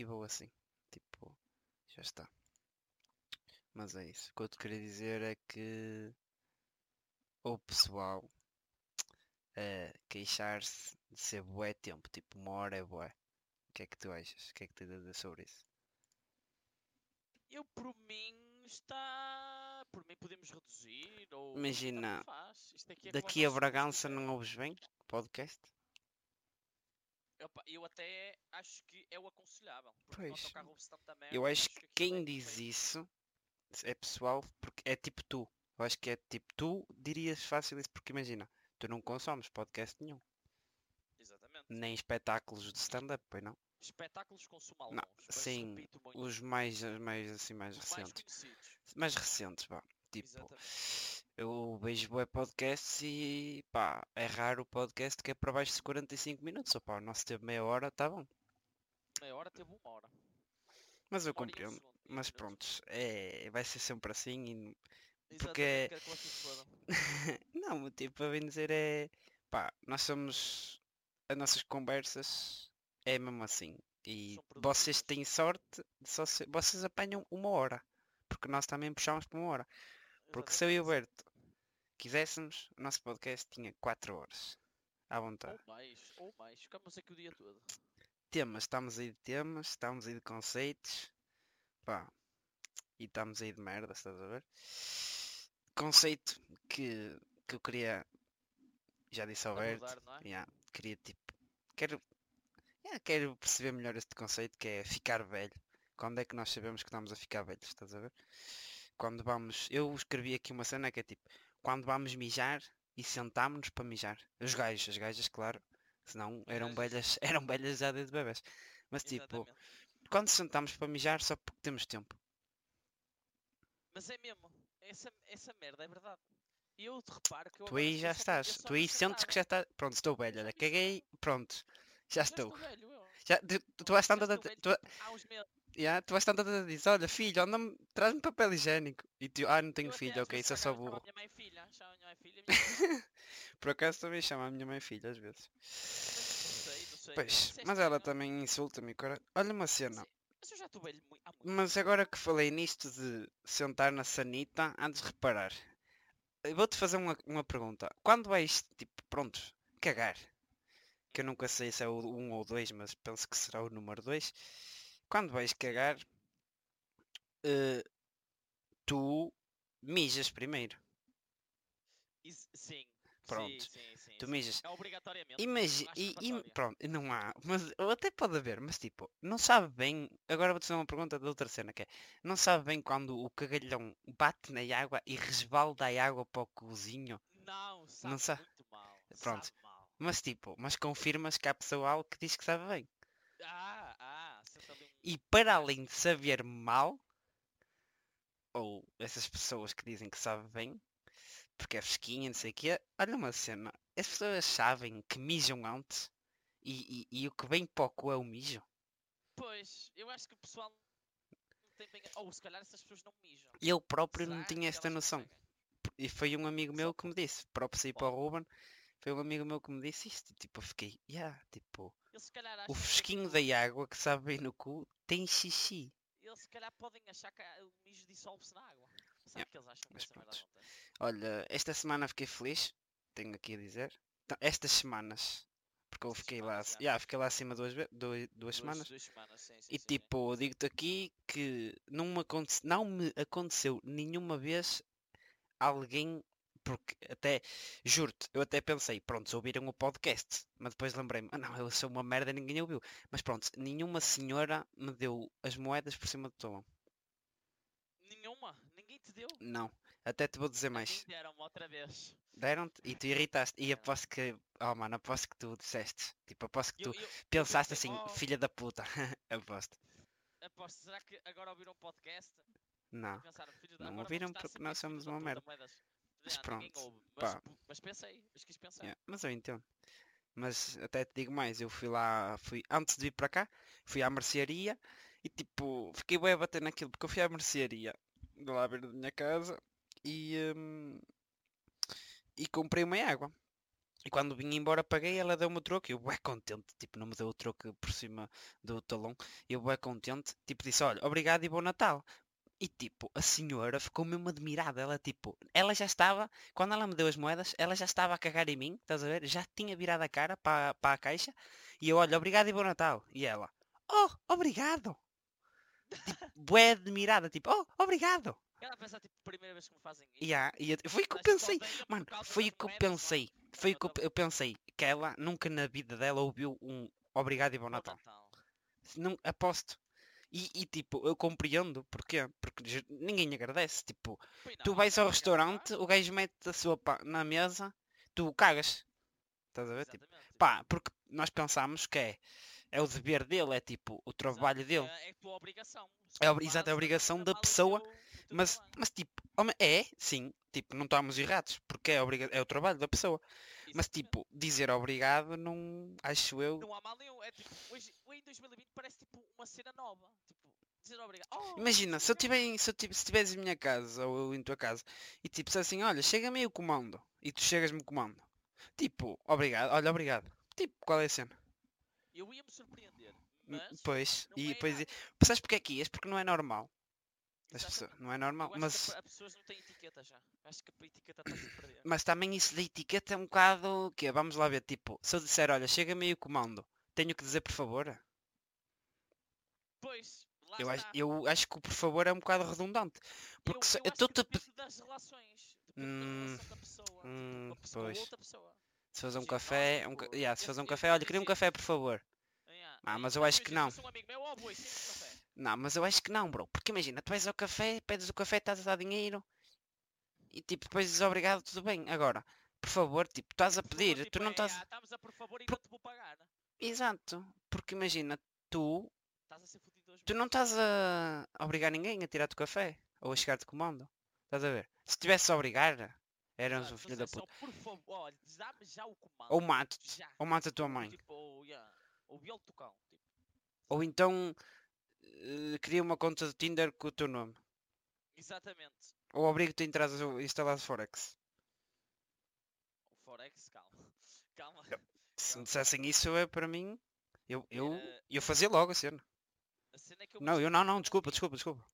e vou assim. Tipo, já está. Mas é isso. O que eu te queria dizer é que o pessoal a queixar-se de ser bué tempo, tipo uma hora é bué. O que é que tu achas? O que é que tens a dizer sobre isso? Eu, por mim, está. Por mim, podemos reduzir. Ou Imagina, é Daqui a Bragança não ouves bem podcast? Opa, eu até acho que é o aconselhável. Pois. merda, Eu acho que aquilo quem é diz isso é pessoal porque é tipo tu. Eu acho que é tipo tu dirias fácil isso porque imagina, tu não consomes podcast nenhum, Exatamente. nem espetáculos de stand-up, pois não? Espetáculos consumo alguns. Não, sim. Os mais, mais assim, mais Os mais recentes. conhecidos. Mais recentes, vá. Tipo, Exatamente. Eu vejo bué podcasts e pá, é raro o podcast que é para baixo de 45 minutos. Opá, o nosso teve meia hora, tá bom. Meia hora teve uma hora. Mas eu compreendo. um Mas pronto, é, vai ser sempre assim e porque- se. Não, tipo, a bem dizer é. Pá, nós somos. As nossas conversas é mesmo assim. E vocês têm sorte de só ser, Vocês apanham uma hora. Porque nós também puxamos por uma hora. Porque se eu e o. Berto quiséssemos, o nosso podcast tinha 4 horas. À vontade. Ou mais, ou mais. Aqui o dia todo. Temas, estamos aí de temas, estamos aí de conceitos. Pá. E estamos aí de merda, estás a ver? Conceito que, que eu queria. Já disse ao Berto. É? Yeah, queria tipo. Quero. yeah, quero perceber melhor este conceito que é ficar velho. Quando é que nós sabemos que estamos a ficar velhos, estás a ver? Quando vamos. Eu escrevi aqui uma cena que é tipo. Quando vamos mijar e sentámos-nos para mijar. Os gajos, as gajas, claro. Senão eram velhas, eram velhas já desde bebés. Mas tipo, Exatamente. quando sentamos para mijar só porque temos tempo. Mas é mesmo. Essa, essa merda é verdade. E eu te reparo que eu Tu aí já estás. Tu aí sentes que já está. Pronto, estou velho. Olha, caguei. Pronto. Já Já estou. velho. Já, tu, tu a, estou velho, tu, yeah, tu vais tanto a dizer, olha filho, traz-me papel higiênico. E tu, ah, não tenho filho, ok, isso é só burro. minha mãe filha. Chama minha mãe filha. Por acaso também chama a minha mãe filho às vezes. Pois, é mas ela também insulta-me. Olha uma cena. Sim, Mas eu já estou velho mui- há muito Mas agora que falei nisto de sentar na sanita, antes de reparar, vou-te fazer uma, uma pergunta. Quando vais, tipo, pronto, cagar, que eu nunca sei se é o 1 ou 2, mas penso que será o número 2. Quando vais cagar, eh, tu mijas primeiro. Sim. Pronto. Sim, sim, sim, Tu mijas. É obrigatoriamente. Imagi não e, pronto, não há, mas ou até pode haver, mas tipo, não sabe bem, agora vou-te fazer uma pergunta de outra cena que é, não sabe bem quando o cagalhão bate na água e resbalda a água para o cozinho, Não, sabe sa- muito mal. Pronto. Sabe mal. mas tipo, mas confirmas que há pessoal que diz que sabe bem. Ah. E para além de saber mal, ou essas pessoas que dizem que sabe bem, porque é fresquinha, não sei o quê, olha uma cena, as pessoas sabem que mijam antes e, e, e o que vem para o cu é o mijo. Pois, eu acho que o pessoal não tem bem... Ou se calhar essas pessoas não mijam. Eu próprio não Será tinha que esta noção. E foi um amigo meu que me disse, próprio sair para o Ruben, foi um amigo meu que me disse isto. Tipo, eu fiquei, yeah, tipo, Eles se calhar o acham que fresquinho aquilo- da água que sabe bem no cu tem xixi. Eles se calhar podem achar que o mijo dissolve-se na água. Sabe Yeah, que eles acham que mas merda pronto. Olha, esta semana fiquei feliz, tenho aqui a dizer. Então, estas semanas, porque eu fiquei lá, já. yeah, fiquei lá acima duas, ve- duas, duas semanas. Duas semanas, sim, sim, E sim, tipo, digo-te aqui que não me, não me aconteceu nenhuma vez alguém, porque até, juro-te, eu até pensei, pronto, ouviram o podcast, mas depois lembrei-me, ah não, eu sou uma merda, ninguém ouviu. Mas pronto, nenhuma senhora me deu as moedas por cima do tom. Nenhuma? Ninguém te deu? Não, até te vou dizer A mim mais. deram-me outra vez. Deram-te e tu irritaste. E aposto que, oh mano, aposto que tu disseste. Tipo, aposto que Eu, tu eu, eu pensaste pensei, assim, oh, filha da puta. aposto. aposto, será que agora ouviram o podcast? Não. Pensaram, Não ouviram porque nós somos uma merda. Moedas. Mas pronto, ouve, mas, mas pensei, mas quis pensar. Yeah, mas eu entendo. Mas até te digo mais, eu fui lá, fui antes de vir para cá, fui à mercearia e tipo, fiquei bem a bater naquilo, porque eu fui à mercearia de lá beira da minha casa e, hum, e comprei uma água. E quando vim embora paguei, ela deu-me o troco e eu bué contente, tipo, não me deu o troco por cima do talão. Eu bué contente, tipo, disse, olha, obrigado e bom Natal. E tipo, a senhora ficou mesmo admirada, ela tipo, ela já estava, quando ela me deu as moedas, ela já estava a cagar em mim, estás a ver? Já tinha virado a cara para, para a caixa e eu, olha, obrigado e bom Natal. E ela, oh, obrigado. Tipo, bué admirada, tipo, oh, obrigado. Ela pensa, tipo, primeira vez que me fazem isso. Yeah, e eu- foi o que eu pensei. Mano, foi o que eu pensei. Foi o que eu, eu pensei. Que ela nunca na vida dela ouviu um obrigado e bom. Natal. Não, aposto. E, e, tipo, eu compreendo. Porquê? Porque ninguém agradece. Tipo, Pois tu não, vais ao restaurante, o gajo mete a sua pá na mesa, tu cagas. Estás a ver? Tipo, pá, porque nós pensamos que é, é o dever dele, é tipo o trabalho dele. É, é a tua obrigação. É não exato, é a obrigação da pessoa, Mas, mas tipo, homem, é, sim, tipo, não estamos errados, porque é, obriga é o trabalho da pessoa. Mas tipo, dizer obrigado não acho eu. Não há mal nenhum. É tipo, hoje, em 2020 parece tipo uma cena nova. Tipo, dizer obrigado. Oh, Imagina, se eu tiver se eu tive, se estiveres em minha casa ou eu em tua casa e tipo, se assim, olha, chega-me aí o comando e tu chegas-me o comando. Tipo, obrigado, olha, obrigado. Tipo, qual é a cena? Eu ia me surpreender. Mas. Pois, e é errado. sabes porque é que ias? Porque não é normal. As pessoas, não é normal, mas, as pessoas não têm etiqueta já. Acho que a etiqueta está-se a perder. mas também isso da etiqueta é um bocado, que vamos lá ver, tipo, se eu disser, olha, chega-me aí o comando, tenho que dizer por favor? Pois, Eu acho, está. eu acho que o por favor é um bocado redundante. Porque eu, se eu estou-te das relações. Hum, da pessoa. hum, tipo, pessoa pois. Se fazer um café, um, ca- tipo, yeah, se fazer um café, olha, queria um café, por favor. Yeah. Ah, mas eu acho que não. um amigo meu, oh. Não, mas eu acho que não, bro. Porque imagina, tu vais ao café, pedes o café, estás a dar dinheiro e tipo, depois dizes obrigado, tudo bem. Agora, por favor, tipo, estás a pedir, tipo, tu não é, estás. ah, estamos a por favor e Por- não te vou pagar. Exato. Porque imagina, tu, tu não estás a obrigar ninguém a tirar-te o café ou a chegar-te comando. Estás a ver? Se estivesse a obrigar, eras um filho da puta. Por favor, dá-me já o comando. Ou mato-te, Já. ou mata a tua mãe. Tipo, ou, yeah, ou viola do cão. Tipo, Ou então eh, cria uma conta de Tinder com o teu nome. exatamente. Ou obrigo-te a entrar a instalar Forex. O Forex, calma. Calma. Se me dissessem isso, é para mim. Eu, eu, Era- eu fazia logo a cena. A cena é que eu Não, eu não, não, desculpa, desculpa, desculpa.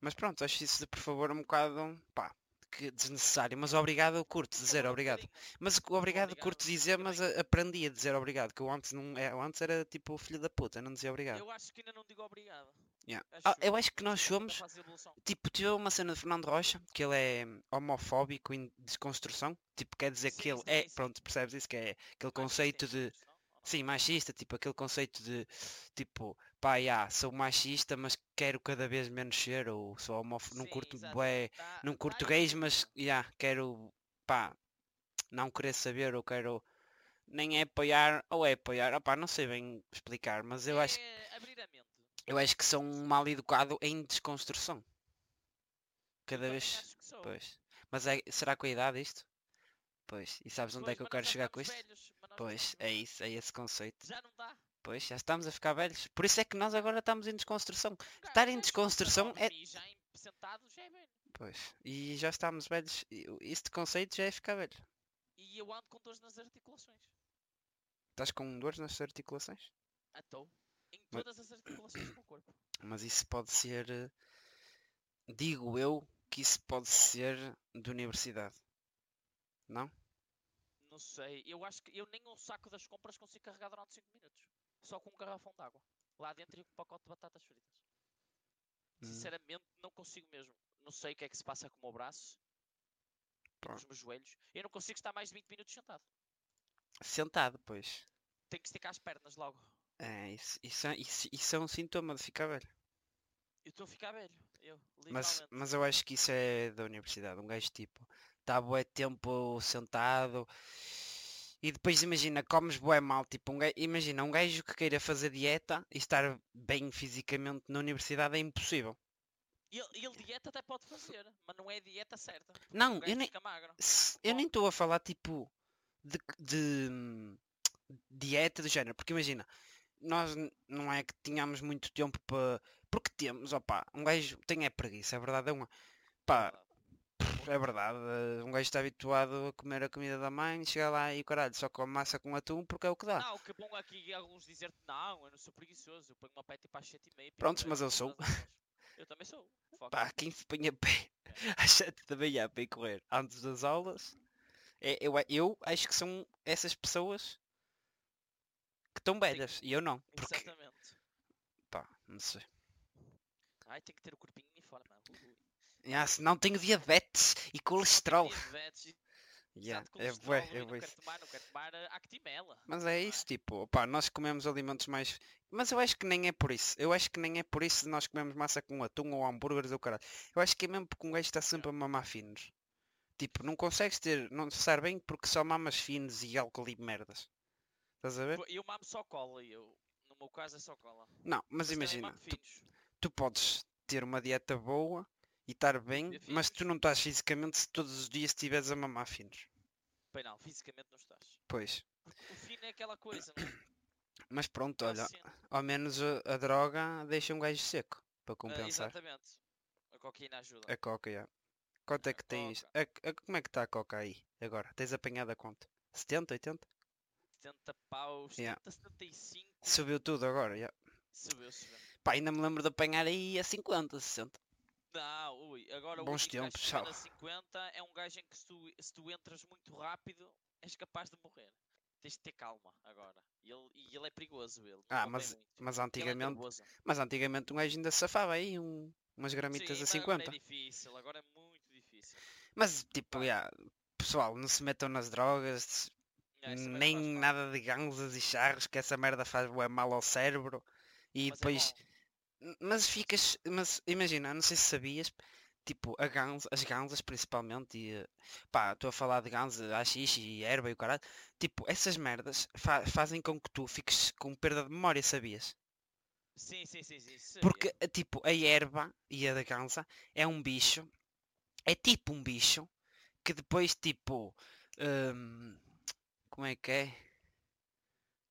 Mas pronto, acho isso de por favor um bocado, pá, que desnecessário. Mas obrigado eu curto dizer obrigado. Mas obrigado obrigado, curto dizer, mas aprendi a dizer obrigado. Que eu antes não é, eu antes era tipo filho da puta, não dizia obrigado. Eu acho que ainda não digo obrigado. Yeah. Acho Ah, eu acho que nós é somos, tipo, tive uma cena de Fernando Rocha, que ele é homofóbico em desconstrução. Tipo, quer dizer que Sim, ele sim, é, sim. pronto, percebes isso? Que é aquele conceito de? Sim, machista, tipo aquele conceito de tipo, pá, já, sou machista, mas quero cada vez menos ser, ou sou homófobo, não curto bué, Tá- não tá curto aí gays, mas já, quero, pá, não querer saber, ou quero, nem é apoiar, ou é apoiar, opá, não sei bem explicar, mas eu acho, É abrir a mente. eu acho que sou um mal educado em desconstrução. Eu Cada também vez, acho que pois. Mas é, será com a idade isto? Pois, e sabes onde é Pois, que eu quero chegar com isto? velhos, Pois, é isso, é esse conceito. Já não dá. Pois, já estamos a ficar velhos. Por isso é que nós agora estamos em desconstrução. Gajo- Estar em desconstrução 19 é- e já em- sentado já é velho. Pois, e já estamos velhos. Este conceito já é ficar velho. E eu ando com dores nas articulações. Estás com dores nas articulações? Estou. Em Mas- todas as articulações do corpo. Mas isso pode ser. eh, Digo eu que isso pode ser de universidade. Não? Não sei. Eu acho que eu nem um saco das compras consigo carregar durante 5 minutos. Só com um garrafão de água. Lá dentro e um pacote de batatas fritas. Hum, Sinceramente, não consigo mesmo. Não sei o que é que se passa com o meu braço. Com os meus joelhos. Eu não consigo estar mais de 20 minutos sentado. Sentado, pois. Tenho que esticar as pernas logo. É, isso, isso, é- isso, isso é um sintoma de ficar velho. Eu estou a ficar velho. Eu, Mas, mas eu acho que isso é da universidade. Um gajo tipo, está bué tempo sentado e depois imagina, comes bué mal. Tipo, um gajo, imagina, um gajo que queira fazer dieta e estar bem fisicamente na universidade é impossível. Ele, ele dieta até pode fazer, mas não é dieta certa. Não, eu nem- fica magro. Se- Eu nem estou a falar tipo de, de, hum, dieta do género, porque imagina, nós não é que tínhamos muito tempo para. Porque temos, opá, um gajo tem é preguiça, a verdade é uma. Pá, Verdade. É verdade. eh, Um gajo está habituado a comer a comida da mãe, chega lá e caralho só come massa com atum porque é o que dá. Não, que bom aqui alguns dizer-te não, eu não sou preguiçoso, eu ponho uma pé tipo às 7 e meia. Prontos, mas eu sou. Eu também sou. Fuck. Pá, quem se põe a pé às 7 da manhã para ir correr antes das aulas, é, eu, eu acho que são essas pessoas que estão velhas e eu não. Porque, Exatamente. pá, não sei. Ai, tem que ter o corpinho. Ui, ui. Ah, senão tenho diabetes e colesterol. Diabetes Yeah, é bué, é não quero tomar, não quero tomar eh, Actimela. Mas é isso, tipo, pá, nós comemos alimentos mais. Mas eu acho que nem é por isso. Eu acho que nem é por isso nós comemos massa com atum ou hambúrgueres ou caralho. Eu acho que é mesmo porque um gajo está sempre a mamar finos. Tipo, não consegues ter, não estar bem porque só mamas finos e álcool e merdas. Estás a ver? Eu mamo só cola, e eu. No meu caso é só cola. Não, mas também imagina, tu, tu podes ter uma dieta boa e estar bem, mas tu não estás fisicamente se todos os dias estiveres a mamar finos. Bem, não, fisicamente não estás. Pois. Porque o fino é aquela coisa, não é? Mas pronto, olha, ao menos a, a droga deixa um gajo seco para Ah, compensar. exatamente. A cocaína ajuda. A coca, já. Quanto é que tens? A, a- como é que está a coca aí agora? Tens apanhado a quanto? 70, 80? 70 paus, Yeah. 70, 75. Subiu tudo agora, já. Subiu, subiu. Pá, ainda me lembro de apanhar aí a 50, 60. Não, ui, agora Bons o gajo tempos, a 50 é um gajo em que se tu, se tu entras muito rápido és capaz de morrer. Tens de ter calma agora. E ele, e ele é perigoso, ele. não Ah, mas, mas é antigamente, nervoso. mas antigamente um gajo ainda safava aí um, umas gramitas Sim, a mas agora 50. é difícil, agora é muito difícil. Mas tipo, já, pessoal, não se metam nas drogas, essa merda nem nada de ganzas e charros, que essa merda faz bué mal ao cérebro. E mas é depois, bom. Mas ficas, mas imagina, não sei se sabias, tipo, a ganza, as ganzas principalmente, e pá, estou a falar de ganza, haxixe e erva e o caralho, tipo, essas merdas fa- fazem com que tu fiques com perda de memória, sabias? Sim, sim, sim, sim. Porque, eh, tipo, a erva e a da ganza é um bicho, é tipo um bicho, que depois, tipo, hum, como é que é?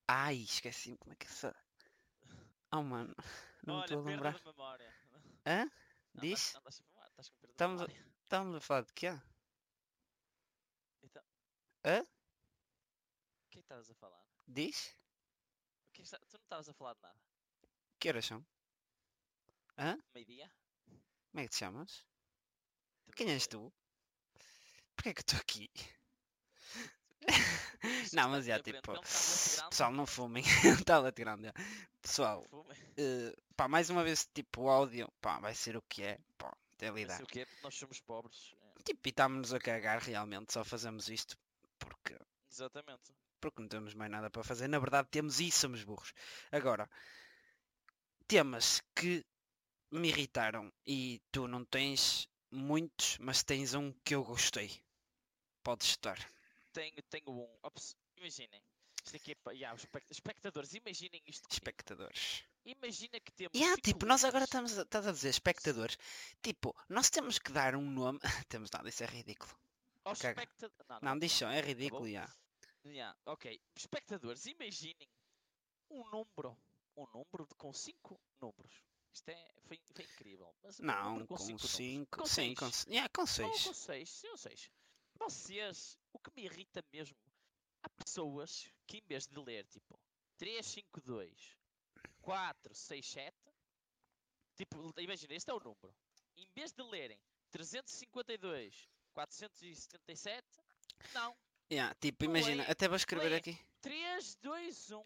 Ai, esqueci como é que se... Oh, mano, não Olha, estou a perda lembrar. de memória. Hã? Andas- Diz? andas a fumar, estás com perda de Estamos a-. Estamos a falar de quê? Então, Hã? o que é estavas a falar? Diz? O que é que está- Tu não estavas a falar de nada. Que horas são? Meio-dia? Como é que te chamas? Também Quem és tu? Porquê é que estou aqui? Não, está mas tipo, é um tablet grande, Pessoal, não fumem. Um grande. já. Pessoal, não eh, pá, mais uma vez, tipo, o áudio, pá, vai ser o que é. Pá, até Não lidar. o quê, porque nós somos pobres. é, Tipo, e estamos-nos a cagar realmente, só fazemos isto porque, Exatamente. porque não temos mais nada para fazer. Na verdade, temos e somos burros. Agora, temas que me irritaram e tu não tens muitos, mas tens um que eu gostei. Podes estar. Tenho, tenho um. Ops, imaginem. Isto aqui é para. Yeah, espectadores, imaginem isto. comigo. Espectadores. Imagina que temos. Há, cinco tipo, nós agora estamos a, estás a dizer espectadores. Tipo, nós temos que dar um nome. temos nada, isso é ridículo. Caga. especta- Não, Não, diz só, é bom? ridículo, já. Yeah, ok. Espectadores, imaginem um número. Um número de, com 5 números. Isto é, foi, foi incrível. Mas Não, com cinco números. 5. Com Sim, com seis. 6. Yeah, com Ou 6. com 6, sim, ou 6. Vocês, o que me irrita mesmo, há pessoas que em vez de ler tipo 3, 5, 2, 4, 6, 7, tipo, imagina, este é o número. Em vez de lerem 352, 477, não. Yeah, tipo, imagina, até vou escrever aqui. 3, 2, 1,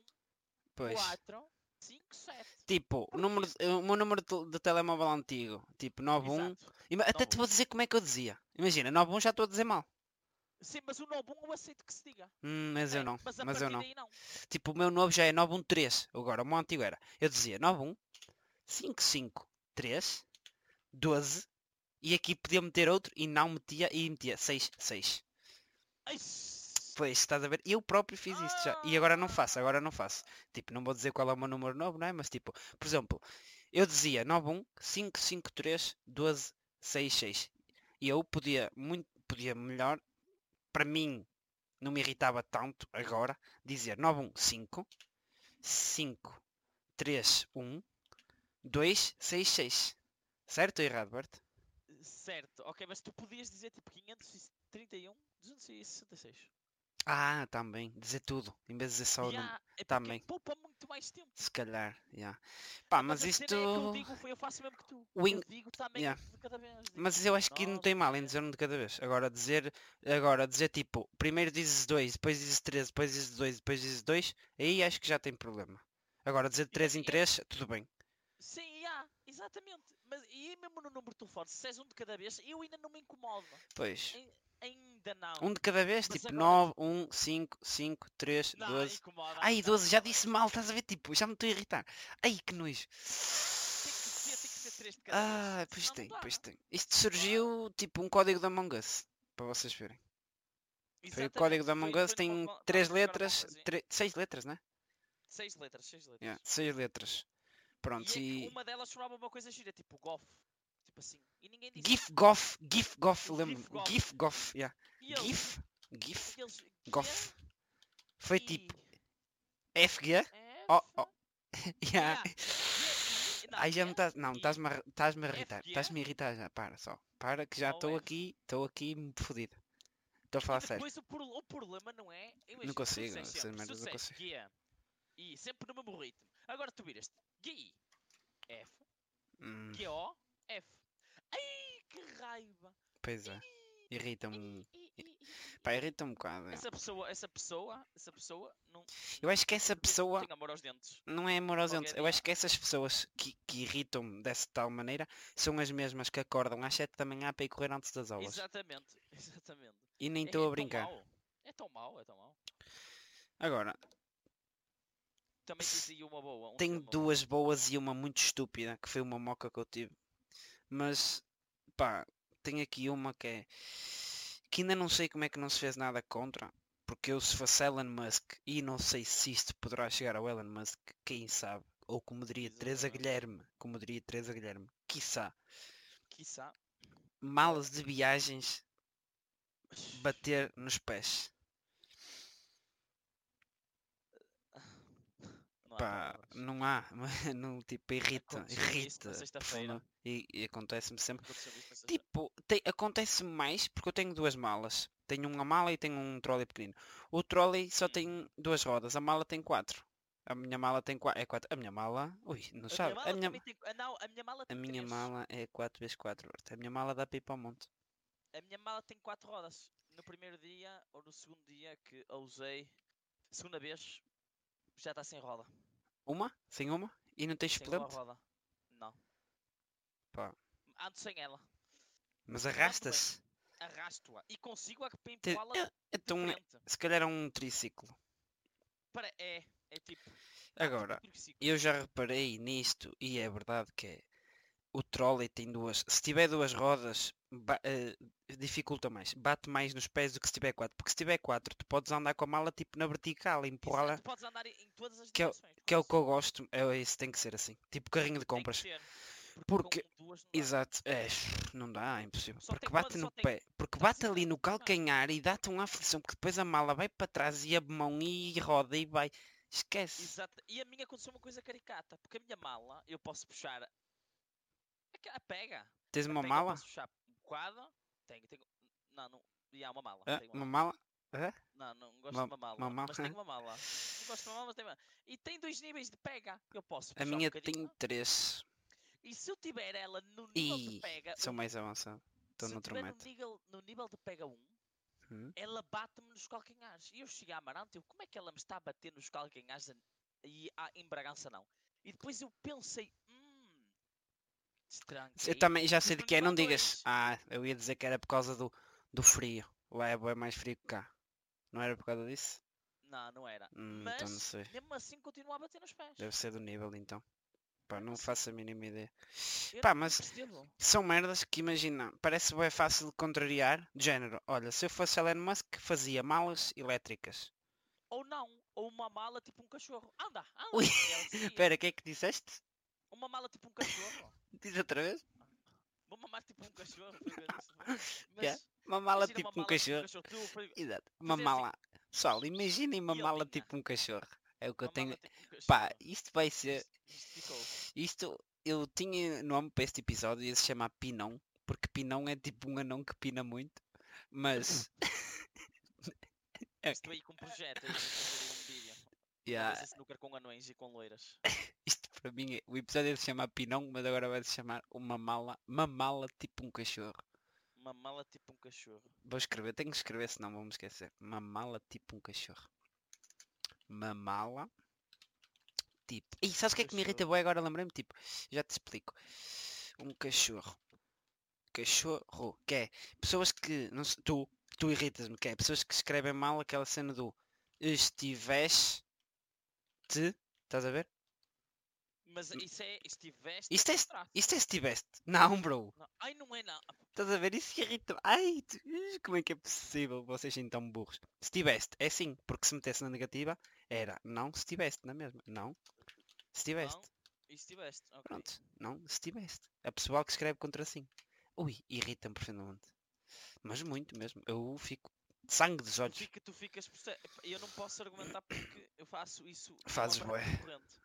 Pois. 4, 5, 7. Tipo, o, número, de- o meu número de, telemóvel antigo, tipo 91. Exato. Ima- Até te 91. vou dizer como é que eu dizia. Imagina, 91 já estou a dizer mal. Sim, mas o 9 eu aceito que se diga. Hum, mas É, eu não. Mas Mas eu não. não. Tipo, o meu novo já é 913. Agora, o meu antigo era. Eu dizia 91, 553, 12. E aqui podia meter outro e não metia e metia 6, 6. Ai, Pois, estás a ver? Eu próprio fiz isto já. E agora não faço, agora não faço. Tipo, não vou dizer qual é o meu número novo, não é? Mas tipo, por exemplo, eu dizia 91, 553, 12, 66. E eu podia muito, podia melhor, para mim, não me irritava tanto agora, dizer 915, 5, 3, 1, 2, 6, 6. Certo ou errado, Berto? Certo, ok, mas tu podias dizer tipo 531, 266. Ah, também. Dizer tudo. Em vez de dizer só o. Ya, é também. poupa muito mais tempo. Se calhar, já. Pá, mas a isto. cena é eu digo, eu faço mesmo que tu. O in- Eu digo também Ya. de cada vez. digo, Mas eu acho que não tem mal em é. dizer um de cada vez. Agora dizer, agora dizer tipo, primeiro dizes dois, depois dizes três, depois dizes dois, depois dizes dois, aí acho que já tem problema. Agora dizer de três em é- três, tudo bem. Sim, ya, exatamente. Mas e mesmo no número de telefone, se és um de cada vez, eu ainda não me incomodo. Pois. Ainda não. Um de cada vez, Mas tipo agora- 9, 1, 5, 5, 3, Não, 12. incomoda. Ai, não, 12, já disse mal, estás a ver? Tipo, já me estou a irritar. Ai, que nojo. Tem que ser, tem que ser três de cada Ah, pois tem, dá. pois tem. Isto surgiu tipo um código da Among Us, para vocês verem. Foi o código da Among Us, tem Among- três estava a jogar letras, Among Us, tre- seis letras, né? Seis letras, seis letras. Yeah, seis letras. Pronto, E, é e... uma delas chamava uma coisa gira, tipo golf. Tipo assim. E ninguém disse. GIF Goff, GIF Goff, O lembro GIF Goff. Yeah. E eles, GIF, GIF e eles, Goff. Foi Gui, tipo FG? F, Oh, oh. yeah, Yeah. I, não, Ai, já me estás. Não, estás-me a, estás-me a irritar. Estás-me a irritar já. Para só. Para que já estou aqui. Estou aqui fodido. Estou a falar E sério. depois o, pro- o problema não é. Imagina, tu consigo, se não disseste G, I, sempre no mesmo ritmo. Agora tu viras G, F, Hum, G, O, F. Ai, que raiva! pois é. Irrita-me. Pá, irrita-me um bocado. é. Essa pessoa, essa pessoa, essa pessoa não. Eu acho que essa pessoa Tem amor aos dentes. não é amor aos dentes. Eu acho que essas pessoas que, que irritam-me dessa tal maneira são as mesmas que acordam às 7 da manhã para ir correr antes das aulas. Exatamente, exatamente. E nem É- estou é a tão brincar. mau, É tão mau, é tão mau. Agora, Também tens aí uma boa. Um tenho duas boas e uma muito estúpida, que foi uma moca que eu tive. Mas, pá, tenho aqui uma que é. que ainda não sei como é que não se fez nada contra. Porque eu, se fosse Elon Musk, e não sei se isto poderá chegar ao Elon Musk, quem sabe? Ou como diria Teresa Exatamente. Guilherme, como diria Teresa Guilherme, quiçá, Quiçá. malas de viagens bater nos pés. Não há não há, não, tipo, irrita, Aconteceu irrita. sexta-feira. E, e acontece-me sempre. Sexta- Tipo, tem- acontece mais porque eu tenho duas malas. Tenho uma mala e tenho um trolley pequenino. O trolley só Hum. tem duas rodas, a mala tem quatro. A minha mala tem quatro. É quatro. A minha mala. Ui, não A sabe. minha A mala minha, também tem. Não, a minha mala a minha mala é 4x4. A minha mala dá para ir para o monte. A minha mala tem quatro rodas. No primeiro dia ou no segundo dia que a usei, segunda vez, já está sem roda. Uma? Sem uma? E não tens Sem uma suplente? roda. Não. Pá. Ando sem ela. Mas arrasta-se. Arrasto-a. E consigo empurrá-la é- Então, é- frente. se calhar é um triciclo. Para, é, é tipo. Agora, tipo eu já reparei nisto e é verdade que é. O trolley tem duas. Se tiver duas rodas, eh, dificulta mais. Bate mais nos pés do que se tiver quatro. Porque se tiver quatro, tu podes andar com a mala tipo na vertical, e empurrá-la. Podes andar em todas as que é. Que é o que eu gosto. É isso, tem que ser assim. Tipo carrinho de Tem compras. Porque- não dá. Exato. É, não dá, é impossível. Só Porque tem bate no tem pé. Porque trás e bate ali no não. calcanhar e dá-te uma aflição. Porque depois a mala vai para trás e a mão e roda e vai. Esquece. Exato. E a minha aconteceu uma coisa caricata, porque a minha mala eu posso puxar. A pega. Tens uma mala? Um bocado. Tenho, tenho. Não, não. E há uma mala. Ah, tenho uma mala. mala? Não, não gosto uma- de uma mala. uma mala? Mas tenho uma mala. Não gosto de uma mala, mas tenho uma. E tem dois níveis de pega. Eu posso A um minha bocadinho, tem três. E se eu tiver ela no nível de E pega. sou um, mais avançado. Estou se eu noutro tiver no nível, no nível de pega 1, Hum? ela bate-me nos calcanhares. E eu cheguei a Amarante, eu, como é que ela me está a bater nos calcanhares e a, em Bragança não? E depois eu pensei, Eu também já sei de que é, não digas. Ah, eu ia dizer que era por causa do, do frio. Lá é mais frio que cá. Não era por causa disso? Não, não era. Hum, Mas, então não sei. mesmo assim, continua a bater nos pés. Deve ser do nível então. Pá, não faço a mínima ideia. Eu Pá, mas percebo. são merdas que imagina, parece bem fácil de contrariar. De género, olha, se eu fosse Elon Musk, fazia malas elétricas. Ou não, ou uma mala tipo um cachorro. Anda, anda. Espera, o que é que disseste? Uma mala tipo um cachorro. Diz outra vez? Uma mala tipo um cachorro. Mas, Yeah, Uma mala imagina uma tipo um mala cachorro. Tu, foi- Exato. Uma Fazer assim. mala. Pessoal, imaginem uma mala tipo um cachorro. É o que eu uma tenho. mala tipo um Pá, cachorro. isto vai ser. Isto- isto eu tinha nome para este episódio, ia se chamar Pinão, porque pinão é tipo um anão que pina muito. Mas. Estou aí com um projeto aí um vídeo. yeah, com anões e com loiras. para mim é. O episódio de se chamar pinão, mas agora vai se chamar uma mala. Uma mala tipo um cachorro. Uma mala tipo um cachorro. Vou escrever, tenho que escrever senão vou me esquecer. Uma mala tipo um cachorro. Uma mala tipo. E sabes o que é que me irrita bué agora lembrei-me? Tipo, já te explico. Um cachorro. Cachorro. Que é pessoas que. Não sei, tu, tu irritas-me, que é pessoas que escrevem mal aquela cena do estiveste. Estás a ver? Mas isso é. Estiveste. Isto é, isto é estiveste. Não, bro. Não. Ai, não é não. Estás a ver? Isso irrita Ai, tu- como é que é possível vocês serem tão burros? Se tiveste, é sim, porque se metesse na negativa, era não se tiveste, na mesma. Não. Se tiveste. Não. Estiveste. ok. Pronto. Não, se tiveste. A pessoal que escreve contra sim. Ui, irrita-me profundamente. Mas muito mesmo. Eu fico sangue dos olhos. fica, tu ficas. Eu não posso argumentar porque eu faço isso. Fazes bué.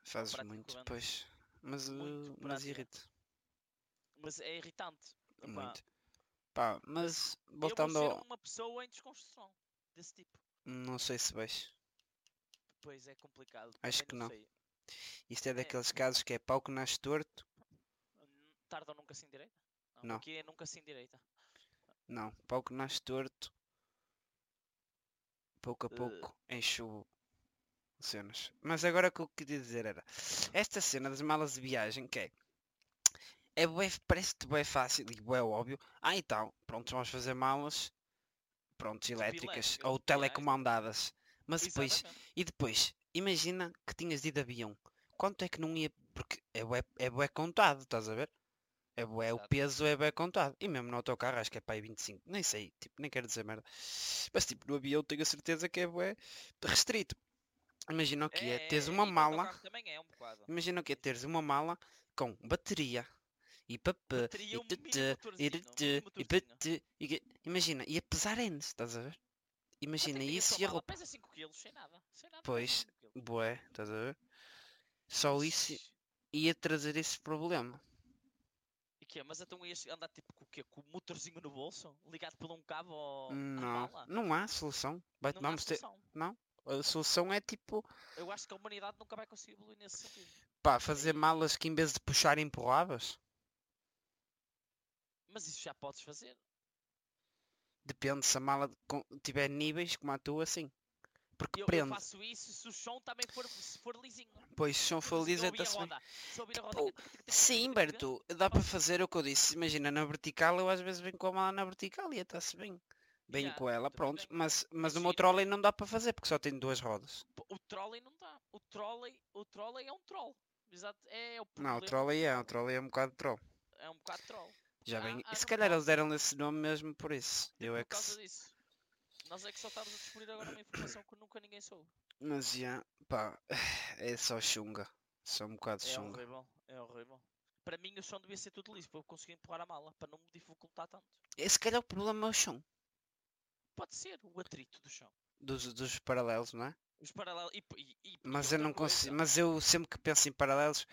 Fazes muito, recorrente. pois. Mas, Muito uh, mas irrita. Mas é irritante. Muito. Pá, mas Eu vou voltando ser ao. uma pessoa em desconstrução desse tipo. Não sei se vais. Pois é complicado. Acho que não. sei. Isto é É. daqueles casos que é pau que nasce torto. Tarda nunca se endireita? Não. Aqui é nunca se endireita. Não, pau que nasce torto. Pouco a Eh. pouco enche o cenas. Mas agora o que eu queria dizer era esta cena das malas de viagem que é é bué, parece-te bué fácil e bué óbvio. Ah então, pronto, vamos fazer malas pronto, elétricas elétricas, ou yeah, telecomandadas. Mas depois, Exatamente. e depois, imagina que tinhas ido de avião. Quanto é que não ia, porque é bué, é bué contado, estás a ver? É bué, o peso é bué contado. E mesmo no autocarro acho que é para aí 25, nem sei, tipo, nem quero dizer merda. Mas tipo, no avião tenho a certeza que é bué restrito. Imagina o que é, teres é, uma mala, é um imagina o que é teres uma mala com bateria e Bateria, e tete, e e pete, e imagina, ia pesar N, estás a ver? Imagina que isso e a roupa. Pesa 5 kg, sem nada. Sem nada. Pois, 5 quilos. Bué, estás a ver? Só isso ia trazer esse problema. Que é? Mas então ias andar tipo com o quê? Com o motorzinho no bolso? Ligado por um cabo ao... à Não, mala? não há solução. Vai, Não há vamos ter. solução. Não. A solução é tipo, Eu acho que a humanidade nunca vai conseguir evoluir nesse sentido. pá, fazer malas que em vez de puxar empurravas. Mas isso já podes fazer. Depende se a mala tiver níveis como a tua, sim. Porque Eu, eu prende. faço isso se o chão também for, se for lisinho. Pois se se eu ouvir a está-se bem. eu Sim, Berto, dá para fazer o que eu disse. Imagina, na vertical eu às vezes venho com a mala na vertical e está-se bem. Bem Já, com ela, pronto. venho. Mas, mas o meu trolley não dá para fazer porque só tem duas rodas. O trolley não dá. O trolley, o trolley é um troll. Exato. É o Não, o problema trolley é, o trolley é um bocado troll. É um bocado troll. Já Há- vem. há Se calhar eles deram esse nome mesmo por isso. Eu é Por que. causa disso. Nós é que só estamos a descobrir agora uma informação que nunca ninguém soube. Mas já, pá, é só chunga. Só um bocado É chunga. horrível. É horrível. Para mim o chão devia ser tudo liso para eu conseguir empurrar a mala, para não me dificultar tanto. E se calhar o problema é o chão. Pode ser o atrito do chão. Dos, dos paralelos, não é? Os paralelos. E, e, e- Mas eu outra não consigo. Mas eu sempre que penso em paralelos,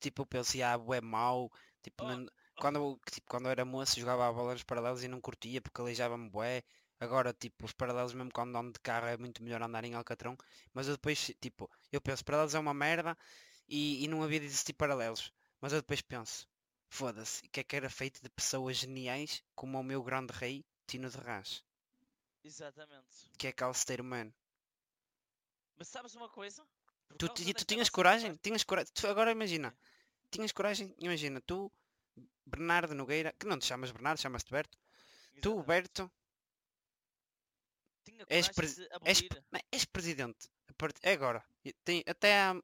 tipo, eu penso, ah, é mau. Tipo, Oh, não- quando, eu, tipo, quando eu era moço jogava a bola nos paralelos e não curtia porque aleijava-me bué. Agora, tipo, os paralelos mesmo quando ando de carro é muito melhor andar em Alcatrão. Mas eu depois, tipo, eu penso, paralelos é uma merda e, e não havia de existir paralelos. Mas eu depois penso, foda-se, que é que era feito de pessoas geniais como o meu grande rei, Tino de Rãs, Exatamente. que é calceteiro man. Mas sabes uma coisa? Por Tu, ti- tu tinhas coragem? Tinhas coragem? Tu agora imagina. Tinhas coragem? Imagina, tu, Bernardo Nogueira, que não te chamas Bernardo, chamas-te Berto. Tu, Exatamente. Berto, Tinha és de és, não, és presidente. É agora. Tem, até à,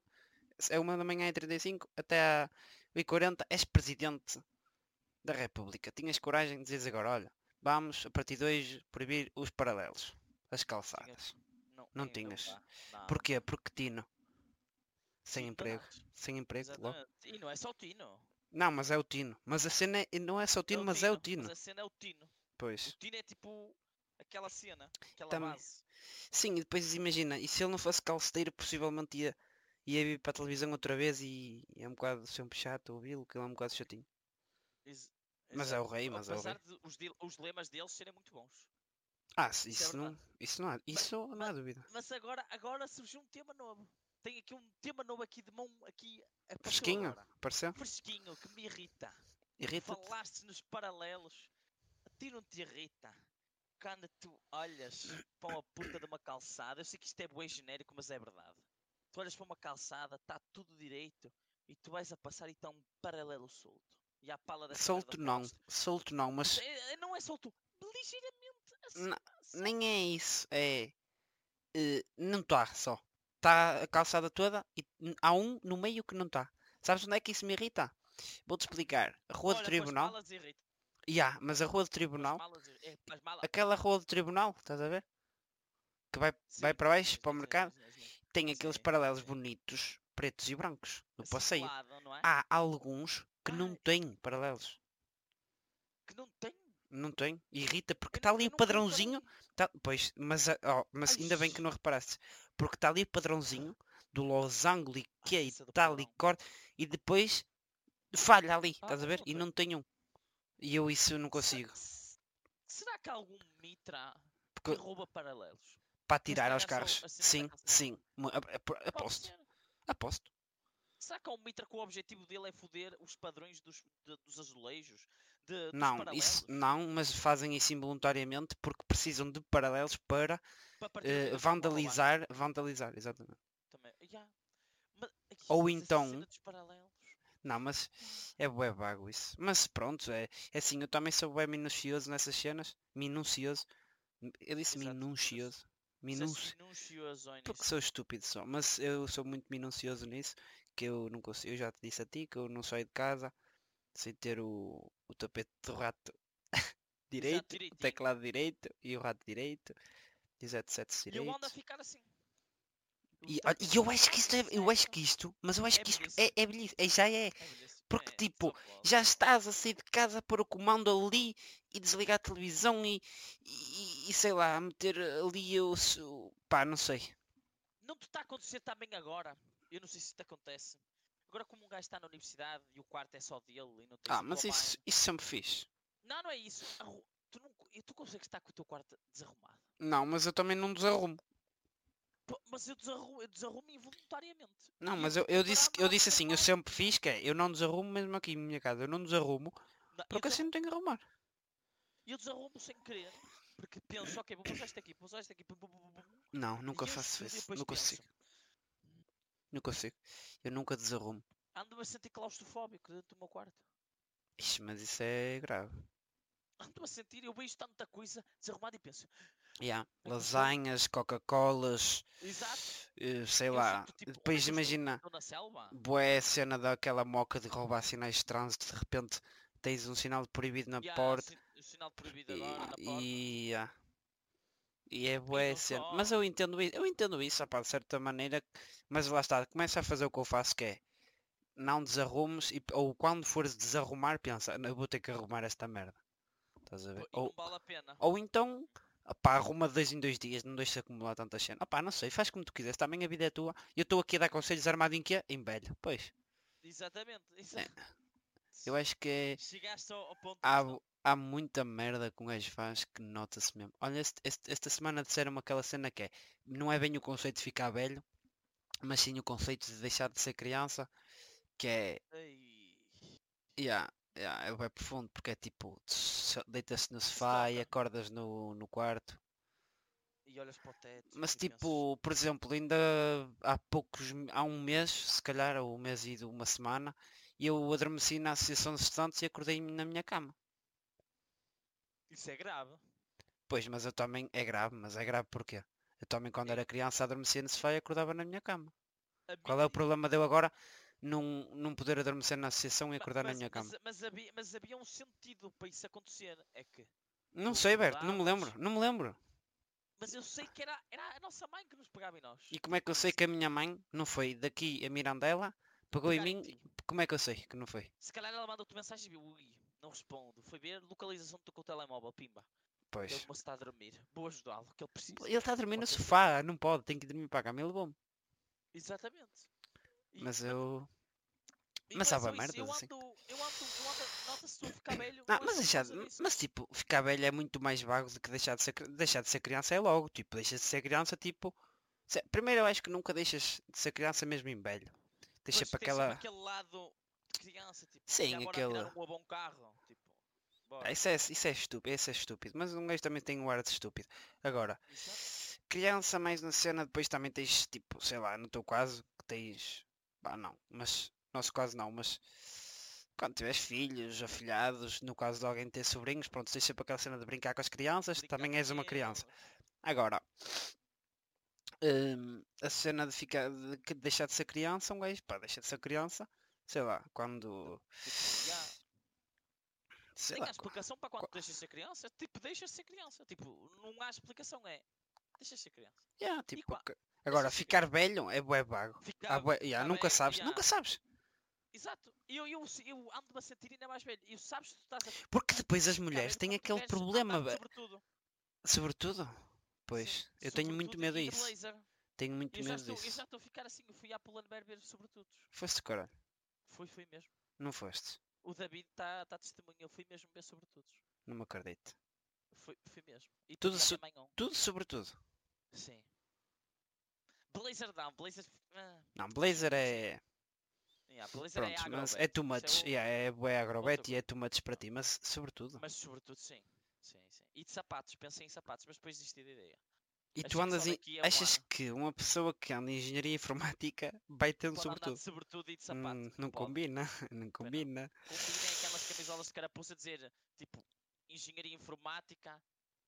é uma da manhã e 35, até à 1h40, és presidente da República. Tinhas coragem de dizeres agora, olha, vamos a partir de hoje proibir os paralelos, as calçadas. Não, não tinhas. não, Porquê? Porque Tino, sem Sim, emprego, sem emprego, logo. Exatamente. E não é só o Tino. Não, mas é o Tino. Mas a cena é, não é só o Tino, mas é o Tino. Mas a cena é o Tino. O Pois. Tino é tipo aquela cena, aquela Também. base. Sim, e depois imagina, e se ele não fosse calceteiro, possivelmente ia, ia vir para a televisão outra vez e é um bocado sempre chato ouvi-lo, que ele é um bocado chatinho. Ex- Mas é o rei, mas é o Apesar rei. de os, dil- os lemas deles serem muito bons. Ah, se- Isso é isso não, isso não há, isso não há dúvida. Mas agora, agora surgiu um tema novo. Tem aqui um tema novo aqui de mão aqui. apareceu Fresquinho, agora. pareceu? Fresquinho, que me irrita. Irrita-te? Falaste nos paralelos. A ti não te irrita. Quando tu olhas para uma puta de uma calçada, eu sei que isto é bué genérico, mas é verdade. Tu olhas para uma calçada, está tudo direito, e tu vais a passar e está um paralelo solto. E a pala dessa Solto não, posta. solto não, mas É- é- não é solto, ligeiramente assim. Não, assim. nem é isso, é... eh, não está só. Está a calçada toda e há um no meio que não está. Sabes onde é que isso me irrita? Vou-te explicar. A rua Olha, do tribunal... Ya, mas a rua do tribunal... malas é, malas- Aquela rua do tribunal, estás a ver? Que vai, vai sim, para baixo, sim, para o mercado. sim. Tem aqueles paralelos bonitos, pretos e brancos, no Assim passeio. não é? Há alguns que não Ai. têm paralelos. Que não tem. Não tem. Irrita porque está ali o padrãozinho. Tá, pois, mas, ó, mas Ai, ainda bem que não reparaste. Porque está ali o padrãozinho do losango e que e tal e corta e depois falha ali, Ah, estás a ver? não E não tem um. E eu isso não consigo. se- Será que há algum mitra Porque que rouba paralelos? para tirar aos carros. a cena da Sim, sim. Aposto. Aposto. Será que há um mitra que o objetivo dele é foder os padrões dos, de- dos azulejos? De, Não, isso não, mas fazem isso involuntariamente porque precisam de paralelos para Para ar vandalizar, vandalizar, exatamente. Também. Ya. Mas, Ou então-. Não, mas é bué vago isso. Mas pronto, é, é assim, eu também sou bué minucioso nessas cenas. Minucioso. Eu disse Exato, minucioso. Minucioso Porque sou estúpido só. Mas eu sou muito minucioso nisso. Que eu não consigo. Eu já te disse a ti que eu não saio de casa sem ter o, o tapete do rato direito, o direitinho. teclado direito e o rato direito. E os headsets E eu ando a ficar assim. E, e eu acho que isto é, eu acho certo. que isto, mas eu acho É que isto é, é é, já é. É. Porque, É, tipo, já estás a sair de casa a pôr o comando ali e desligar a televisão e, e, e sei lá, meter ali o. pá, não sei. Não te está a acontecer também agora? Eu não sei se te acontece. Agora como um gajo está na universidade e o quarto é só dele e não tem Ah, mas isso, isso sempre fiz. Não, não é isso. Tu, não, e tu consegues estar com o teu quarto desarrumado. Não, mas eu também não desarrumo. Mas eu desarrumo, eu desarrumo involuntariamente. Não, mas eu eu, disse, eu disse assim, eu sempre fiz que é, eu não desarrumo mesmo aqui em minha casa, eu não desarrumo Não, porque assim não tenho que arrumar. eu desarrumo sem querer. Porque penso, ok, vou usar isto aqui, vou usar isto aqui. Não, nunca faço isso, não penso, consigo, não consigo. Eu nunca desarrumo. Ando-me a sentir claustrofóbico dentro do meu quarto. Ixi, mas isso é grave. Ando-me a sentir, eu vejo tanta coisa desarrumada e penso, Yeah. É eu Lasanhas, Coca-Colas, eh, sei eu lá. sinto, tipo, é Depois imagina, boé cena daquela moca de roubar sinais de trânsito, de repente tens um sinal de proibido na Ya, porta o sinal proibido e, na porta. e, yeah. E é boé cena. Mas eu entendo isso, eu entendo isso, opá, de certa maneira, mas lá está, começa a fazer o que eu faço que é não desarrumes e, ou quando fores desarrumar pensa, "Não, eu vou ter que arrumar esta merda. Estás a ver? Ou, vale ou então, opá, arruma de dois em dois dias, não deixa acumular tanta cena. Opá, não sei, faz como tu quiseres, também a vida é tua. Eu estou aqui a dar conselhos armado em quê? Em velho. Pois, Exatamente. Isso... eu acho que é, Chegaste ao, ponto há, há muita merda com as fãs que nota-se mesmo. Olha, este- este- esta semana disseram-me aquela cena que é, não é bem o conceito de ficar velho, mas sim o conceito de deixar de ser criança, que é, Ei, yeah, yeah, é bem profundo, porque é tipo, deitas-te no sofá e acordas no, no quarto. E olhas para o teto. Mas pensas, tipo, por exemplo, ainda há poucos, há um mês, se calhar, ou um mês e de uma semana, eu adormeci na Associação de Estudantes e acordei na minha cama. Isso é grave. Pois, mas eu também, é grave, mas é grave porquê? Eu também quando É. era criança adormecia no sofá e acordava na minha cama. A Qual é o problema de eu agora não, não poder adormecer na associação e acordar na mas, minha mas- cama? Mas, havia, mas havia um sentido para isso acontecer. É que. Não sei, Berto, não me lembro, não me lembro. Mas eu sei que era, era a nossa mãe que nos pegava em nós. E como é que eu sei que a minha mãe não foi daqui a Mirandela, pegou em Pegar em mim, como é que eu sei que não foi? Se calhar ela mandou-te mensagem e viu, ui, não respondo. Foi ver localização do teu telemóvel, pimba. Pois. Ele moço está a dormir. Vou ajudá-lo, que ele precisa. Ele está a dormir no sofá, não pode, tem que dormir para a cama, ele levou-me. Exatamente. Mas eu, Mas sabe a merdas, eu assim. ando, eu ando, eu ando, nota-se a ficar velho. Ah, mas deixar, mas tipo, ficar velho é muito mais vago do que deixar de ser, deixar de ser criança é logo, tipo, deixas de ser criança, tipo, se- primeiro eu acho que nunca deixas de ser criança mesmo em velho. Deixa Pois, para aquela, aquele lado de criança, tipo, Sim, aquele- um bom carro, tipo. Ah, isso é, isso é estúpido, isso é estúpido, mas um gajo também tem um ar de estúpido. Agora, Exato. criança mais na cena, depois também tens, tipo, sei lá, no teu caso, que tens, bah, não, mas, no nosso caso não, mas quando tiveres filhos, afilhados, no caso de alguém ter sobrinhos, pronto, tens sempre aquela cena de brincar com as crianças, Brincar também és uma criança. Agora, hum, a cena de ficar, de deixar de ser criança, um gajo, pá, deixa de ser criança, sei lá, quando, Tipo, sei tem lá, a explicação para quando deixas de ser criança, tipo, deixas de ser criança, tipo, não há explicação, é, deixas de ser criança. yeah, tipo, que- agora, ser ficar velho é bué vago. Ficar, Ah, bué- yeah, nunca velho, sabes, já. nunca sabes. Exato, eu, eu, eu ando-me a sentir ainda mais velho, e sabes que tu estás a Porque depois as mulheres têm aquele queres problema, andar sobretudo. sobretudo. Pois, Sim, eu tenho muito sobretudo medo disso. blazer. Tenho muito Eu medo estou, eu disso. já estou a ficar assim, eu fui à Pull&Bear ver sobretudos. Foste caralho, Foi, foi mesmo. não foste. O David está tá testemunha, eu fui mesmo ver sobretudos. Não me acredito. Foi, mesmo. E Tudo so- um. Tudo sobretudo. Sim. Blazer down, Blazer... ah, Não, Blazer é. yeah, Blazer é Pronto, mas agrobet. é too Isso much. o- Yeah, é agrobet e é too much para ti, mas sobretudo. Mas sobretudo sim. Sim, sim. E de sapatos, pensei em sapatos, mas depois desisti da ideia. E achei tu andas em. um Achas que uma pessoa que anda em engenharia informática vai tendo Pode sobretudo? sobretudo e de sapato. Hum, não pode. combina, não combina. Combinem aquelas camisolas de carapuça a dizer, tipo, engenharia informática,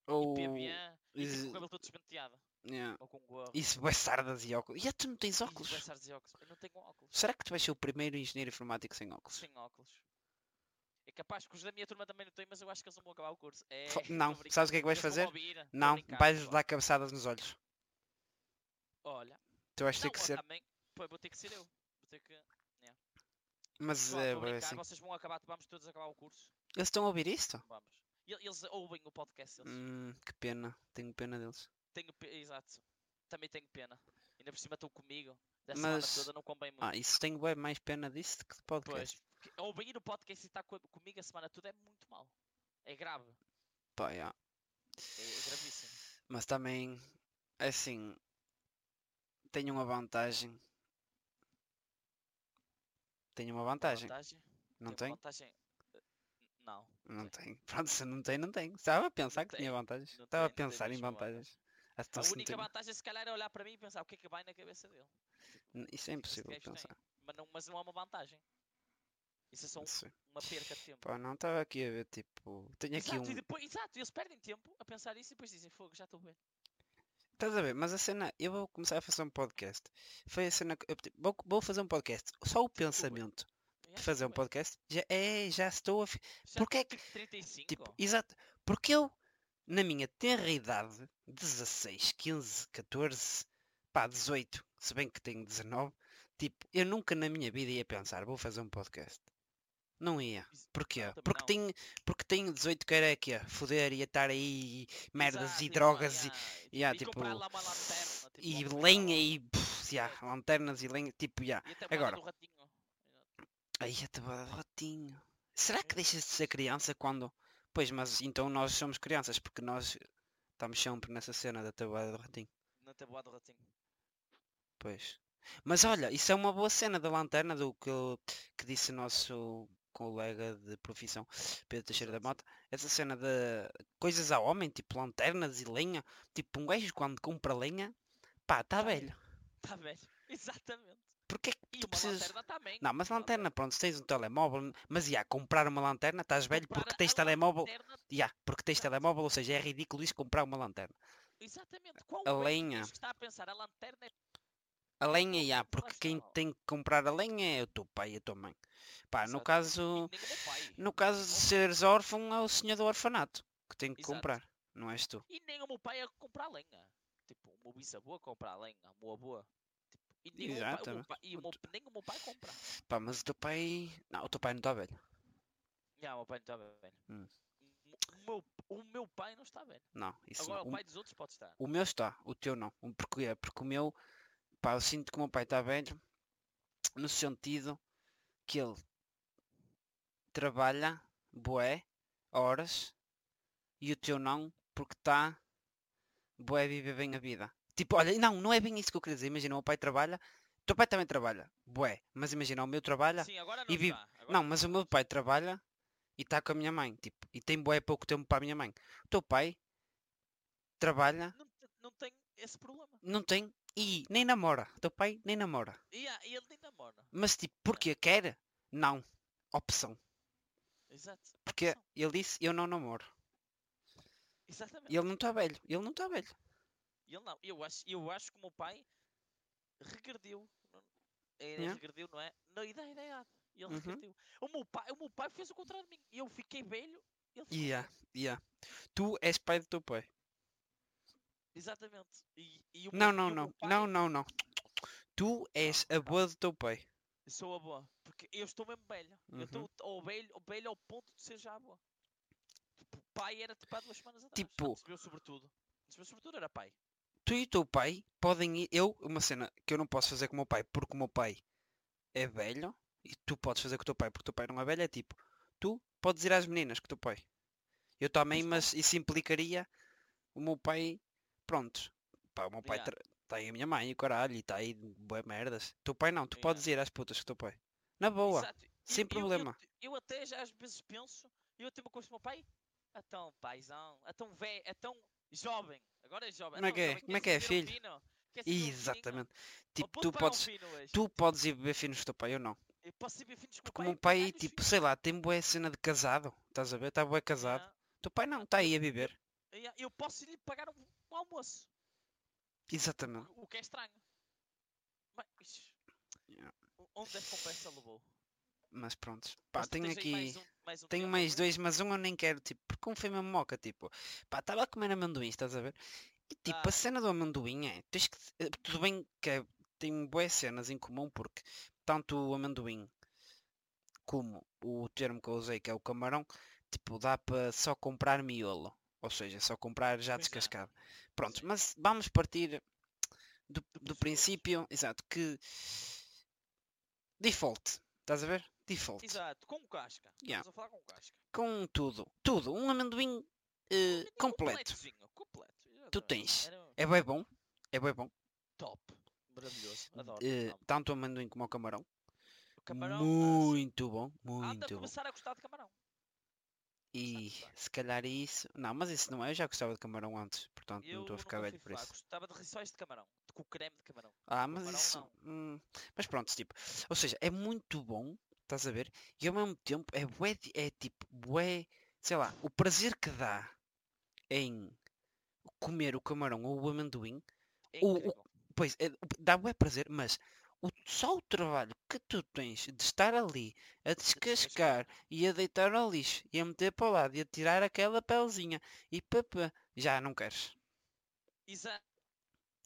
Ou. PBA, e tipo, com o cabelo todo despenteado. yeah. Ou com gorro. Isso, sardas e óculos. E tu não tens E óculos? vai estar de óculos. Eu não tenho óculos. Será que tu vais ser o primeiro engenheiro informático sem óculos? Sem óculos. É capaz que os da minha turma também não têm, mas eu acho que eles não vão acabar o curso. É, não, sabes o que é que vais fazer? ouvir, Não, vais dar cabeçadas nos olhos. Olha, Tu vais ter não, que ser. também, pô, vou ter que ser eu. Vou ter que... Mas Pessoal, é, tô a bué brincar, assim. vocês vão acabar, vamos todos acabar o curso. Eles estão a ouvir isto? Vamos. Eles ouvem o podcast, eles. Hum, que pena. Tenho pena deles. Tenho. Exato. Também tenho pena. Ainda por cima estão comigo. Da Mas- semana toda não convém muito. Ah, isso tenho bué mais pena disso do que de Pois, podcast. porque ouvir o podcast e estar co- comigo a semana toda é muito mal. É grave. Pá, yeah. É, é gravíssimo. Mas também, assim, tenho uma vantagem. Tenho uma Uma vantagem. Vantagem? Não uma vantagem? Não. Não tem. Pronto, se não tem, não tem. Estava a pensar Não que tinha tem, vantagens. não Estava a tem, tem pensar em vantagens. A então não única tem- vantagem se calhar é olhar para mim e pensar o que é que vai na cabeça dele. N- Isso é O que que esse impossível pensar. Mas não, mas não é uma vantagem. Isso é só um- uma perca de tempo. Pá, não estava aqui a ver, tipo. Tenho aqui exato, e um. depois, exato, eles perdem tempo a pensar isso e depois dizem, fogo, já estou bem. Estás a ver? Mas a cena, eu vou começar a fazer um podcast. Foi a cena que. eu, tipo, Vou, vou fazer um podcast. Só o pensamento Já de fazer um podcast. Já, é, já estou a. fi- Já Porque é tipo 35? Tipo, exato. Porque eu, na minha tenra idade, 16, 15, 14, pá, 18, se bem que tenho 19, tipo, eu nunca na minha vida ia pensar, vou fazer um podcast. Não ia. Porquê? não, porque, não. tenho, porque tenho 18 que era que ia foder, ia estar aí merdas Exato, e uma- drogas e, yeah, e, yeah, e tipo, lanterna. Tipo, e lenha e pff, yeah, lanternas e lenha, tipo. E moda Agora. Aí a tabuada do ratinho. Será que É. deixas de ser criança quando... Pois, mas então nós somos crianças, porque nós estamos sempre nessa cena da tabuada do ratinho. Na tabuada do ratinho. Pois. Mas olha, isso é uma boa cena da lanterna do que, que disse o nosso colega de profissão, Pedro Teixeira da. Mota. Essa cena de coisas a homem, tipo lanternas e lenha. Tipo, um gajo quando compra lenha, pá, está Tá velho. Está velho. Exatamente. Porquê que E tu precisas... lanterna também. Não, mas Uma lanterna, pronto, se tens um telemóvel, mas já, comprar uma lanterna, estás velho Comprar porque a tens telemóvel, lanterna- já, porque tens telemóvel, ou seja, é ridículo isso comprar uma lanterna. Exatamente. Qual A velho lenha. está a pensar? A lanterna é A lenha, já, porque quem tem que comprar a lenha é o teu pai e a tua mãe. Pá, no caso, no caso de seres órfão, é o senhor do orfanato que tem que Exato. comprar, não és tu. E nem o meu pai a comprar lenha. Tipo, o meu bisavô a comprar lenha. O meu avô. E nem, o meu pai, o meu pai, e o meu, nem o meu pai compra. Pá, mas o teu pai. Não, o teu pai não está velho. Já, o meu pai não está velho. Hum. O, meu, o meu pai não está velho. Não, isso Agora não. o pai dos outros pode estar. O meu está, o teu não. O porquê? Porque o meu, pá, eu sinto que o meu pai está velho no sentido que ele trabalha bué horas e o teu não porque está bué a viver bem a vida. Tipo, olha, não, não é bem isso que eu queria dizer. Imagina, o meu pai trabalha, o teu pai também trabalha, bué, mas imagina, o meu trabalha, Sim, agora não e vive- agora não, mas o meu pai trabalha e está com a minha mãe, tipo, e tem bué pouco tempo para a minha mãe. O teu pai trabalha, Não, não tem esse problema. não tem e nem namora. O teu pai nem namora. E, ele nem namora. Mas tipo, porque quer? Não. Opção. Exato. Porque opção. ele disse, eu não namoro. Exatamente. E ele não está velho. Ele não está velho. Ele não. Eu acho, eu acho que o meu pai regrediu. não- É, Yeah. regrediu, não é? Na ideia da idade. Ele Uhum. regrediu. O meu, pai, o meu pai fez o contrário de mim. Eu fiquei velho. Ele ficou Yeah, velho. yeah. Tu és pai do teu pai. Exatamente. E, e o Não, não, e não. pai- Não, não, não. Tu és a boa do teu pai. Eu sou a boa. Porque eu estou mesmo velho. Eu estou Uhum. ao velho, ao velho ao ponto de ser já a boa. Tipo, pai era tipo há duas semanas atrás. Tipo- meu sobretudo. Meu sobretudo era pai. Tu e o teu pai podem ir. Eu, uma cena que eu não posso fazer com o meu pai porque o meu pai é velho. E tu podes fazer com o teu pai porque o teu pai não é velho. É tipo, tu podes ir às meninas com o teu pai. Eu também, mas isso implicaria o meu pai. Pronto. Pá, o meu pai Yeah. está aí a minha mãe e o caralho. E está aí bué merdas. O teu pai não. Tu Yeah. podes ir às putas com o teu pai. Na boa. Exato. Sem eu- problema. Eu, eu até já às vezes penso, eu tenho uma coisa com o meu pai, é tão paizão, é tão velho, é tão jovem, agora é jovem. Como é que é? Como é que é, se beber um filho? se beber um. Exatamente. Tipo, tu um podes. Tu podes ir beber finos com o teu pai, eu não. Eu posso ir beber finos com o pai, meu pai, pagar-lhe os tipo, sei lá, tem boa cena de casado. Estás a ver? Está bué casado. Teu pai não, está aí a yeah, Eu posso lhe pagar um, um almoço, Exatamente. o, que é estranho. Mas, Yeah. onde é que compensa levou? Mas pronto. Pá, Mas tenho aqui. mais um- mais um Tenho mais é? dois, mas um eu nem quero, tipo, porque um foi mesmo moca, tipo. Pá, estava a comer amendoim, estás a ver? E tipo, Ah. a cena do amendoim é. Tens que. eh, Tudo bem que é- tem boas cenas em comum, porque tanto o amendoim como o termo que eu usei, que é o camarão, tipo, dá para só comprar miolo. Ou seja, só comprar já é. descascado. Pronto, Sim. mas vamos partir do, do princípio, exato, que default, estás a ver? Default. Exato, com casca. Yeah. Estamos a falar com casca. Com tudo, tudo, um amendoim eh, completo. Completo. Tu tens. Era É bem bom, é bem bom. top. Maravilhoso. Adoro. eh, amo. tanto o amendoim como o camarão. O camarão. ah, muito bom, a muito bom. começar a gostar de camarão. E se calhar isso. Não, mas isso não é. Eu já gostava de camarão antes, portanto Eu não estou a ficar velho por isso. Gostava de rissóis de camarão. De, com creme de camarão. Ah, mas camarão isso. hum, mas pronto, tipo. Ou seja, é muito bom, estás a ver? E ao mesmo tempo é bué, é tipo, bué, sei lá, o prazer que dá em comer o camarão ou o amendoim, É O- o- pois, é, dá bué prazer, mas o, só o trabalho que tu tens de estar ali a descascar e a deitar ao lixo e a meter para o lado e a tirar aquela pelezinha e papá, já não queres. Exato.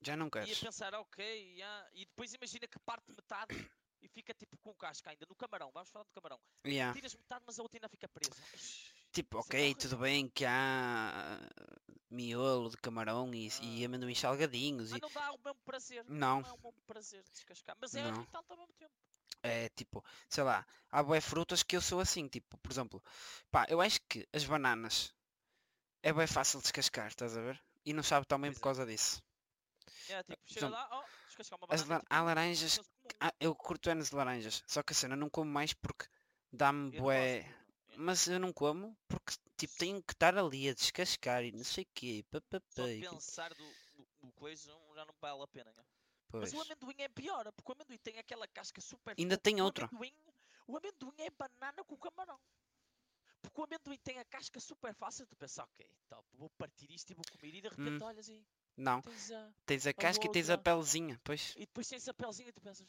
Já não E a queres. pensar, ok, yeah. e depois imagina que parte metade e fica tipo com casca ainda no camarão. Vamos falar do camarão. Yeah. Tiras metade, mas a outra ainda fica presa. Tipo, Isso é ok, tudo bem que há miolo de camarão e, e Ah. amendoins salgadinhos Mas e não dá o mesmo prazer. Não. é o mesmo prazer de descascar. Mas é Não. irritante ao mesmo tempo. é tipo, sei lá, há bué frutas que eu sou assim, tipo, por exemplo, pá, eu acho que as bananas é bem fácil descascar, estás a ver? E não sabe também Pois por é. causa disso. É tipo, chega lá, ó, descascar uma As banana. la- tipo, há laranjas, ah, eu curto anos de laranjas, só que a cena não como mais porque dá-me bué, mas eu não como porque tipo tenho que estar ali a descascar e não sei o quê, Só papapá, e tipo, pensar do, do, coisa já não vale a pena. né? pois. Mas o amendoim é pior, porque o amendoim tem aquela casca super Ainda tem O outra. amendoim, o amendoim é banana com camarão. Porque o amendoim tem a casca super fácil de pensar, ok, top, vou partir isto e vou comer e de repente Hum. olhas e Não, tens a... tens a casca e tens a outra. pelezinha, pois. E depois tens a pelzinha e tu pensas...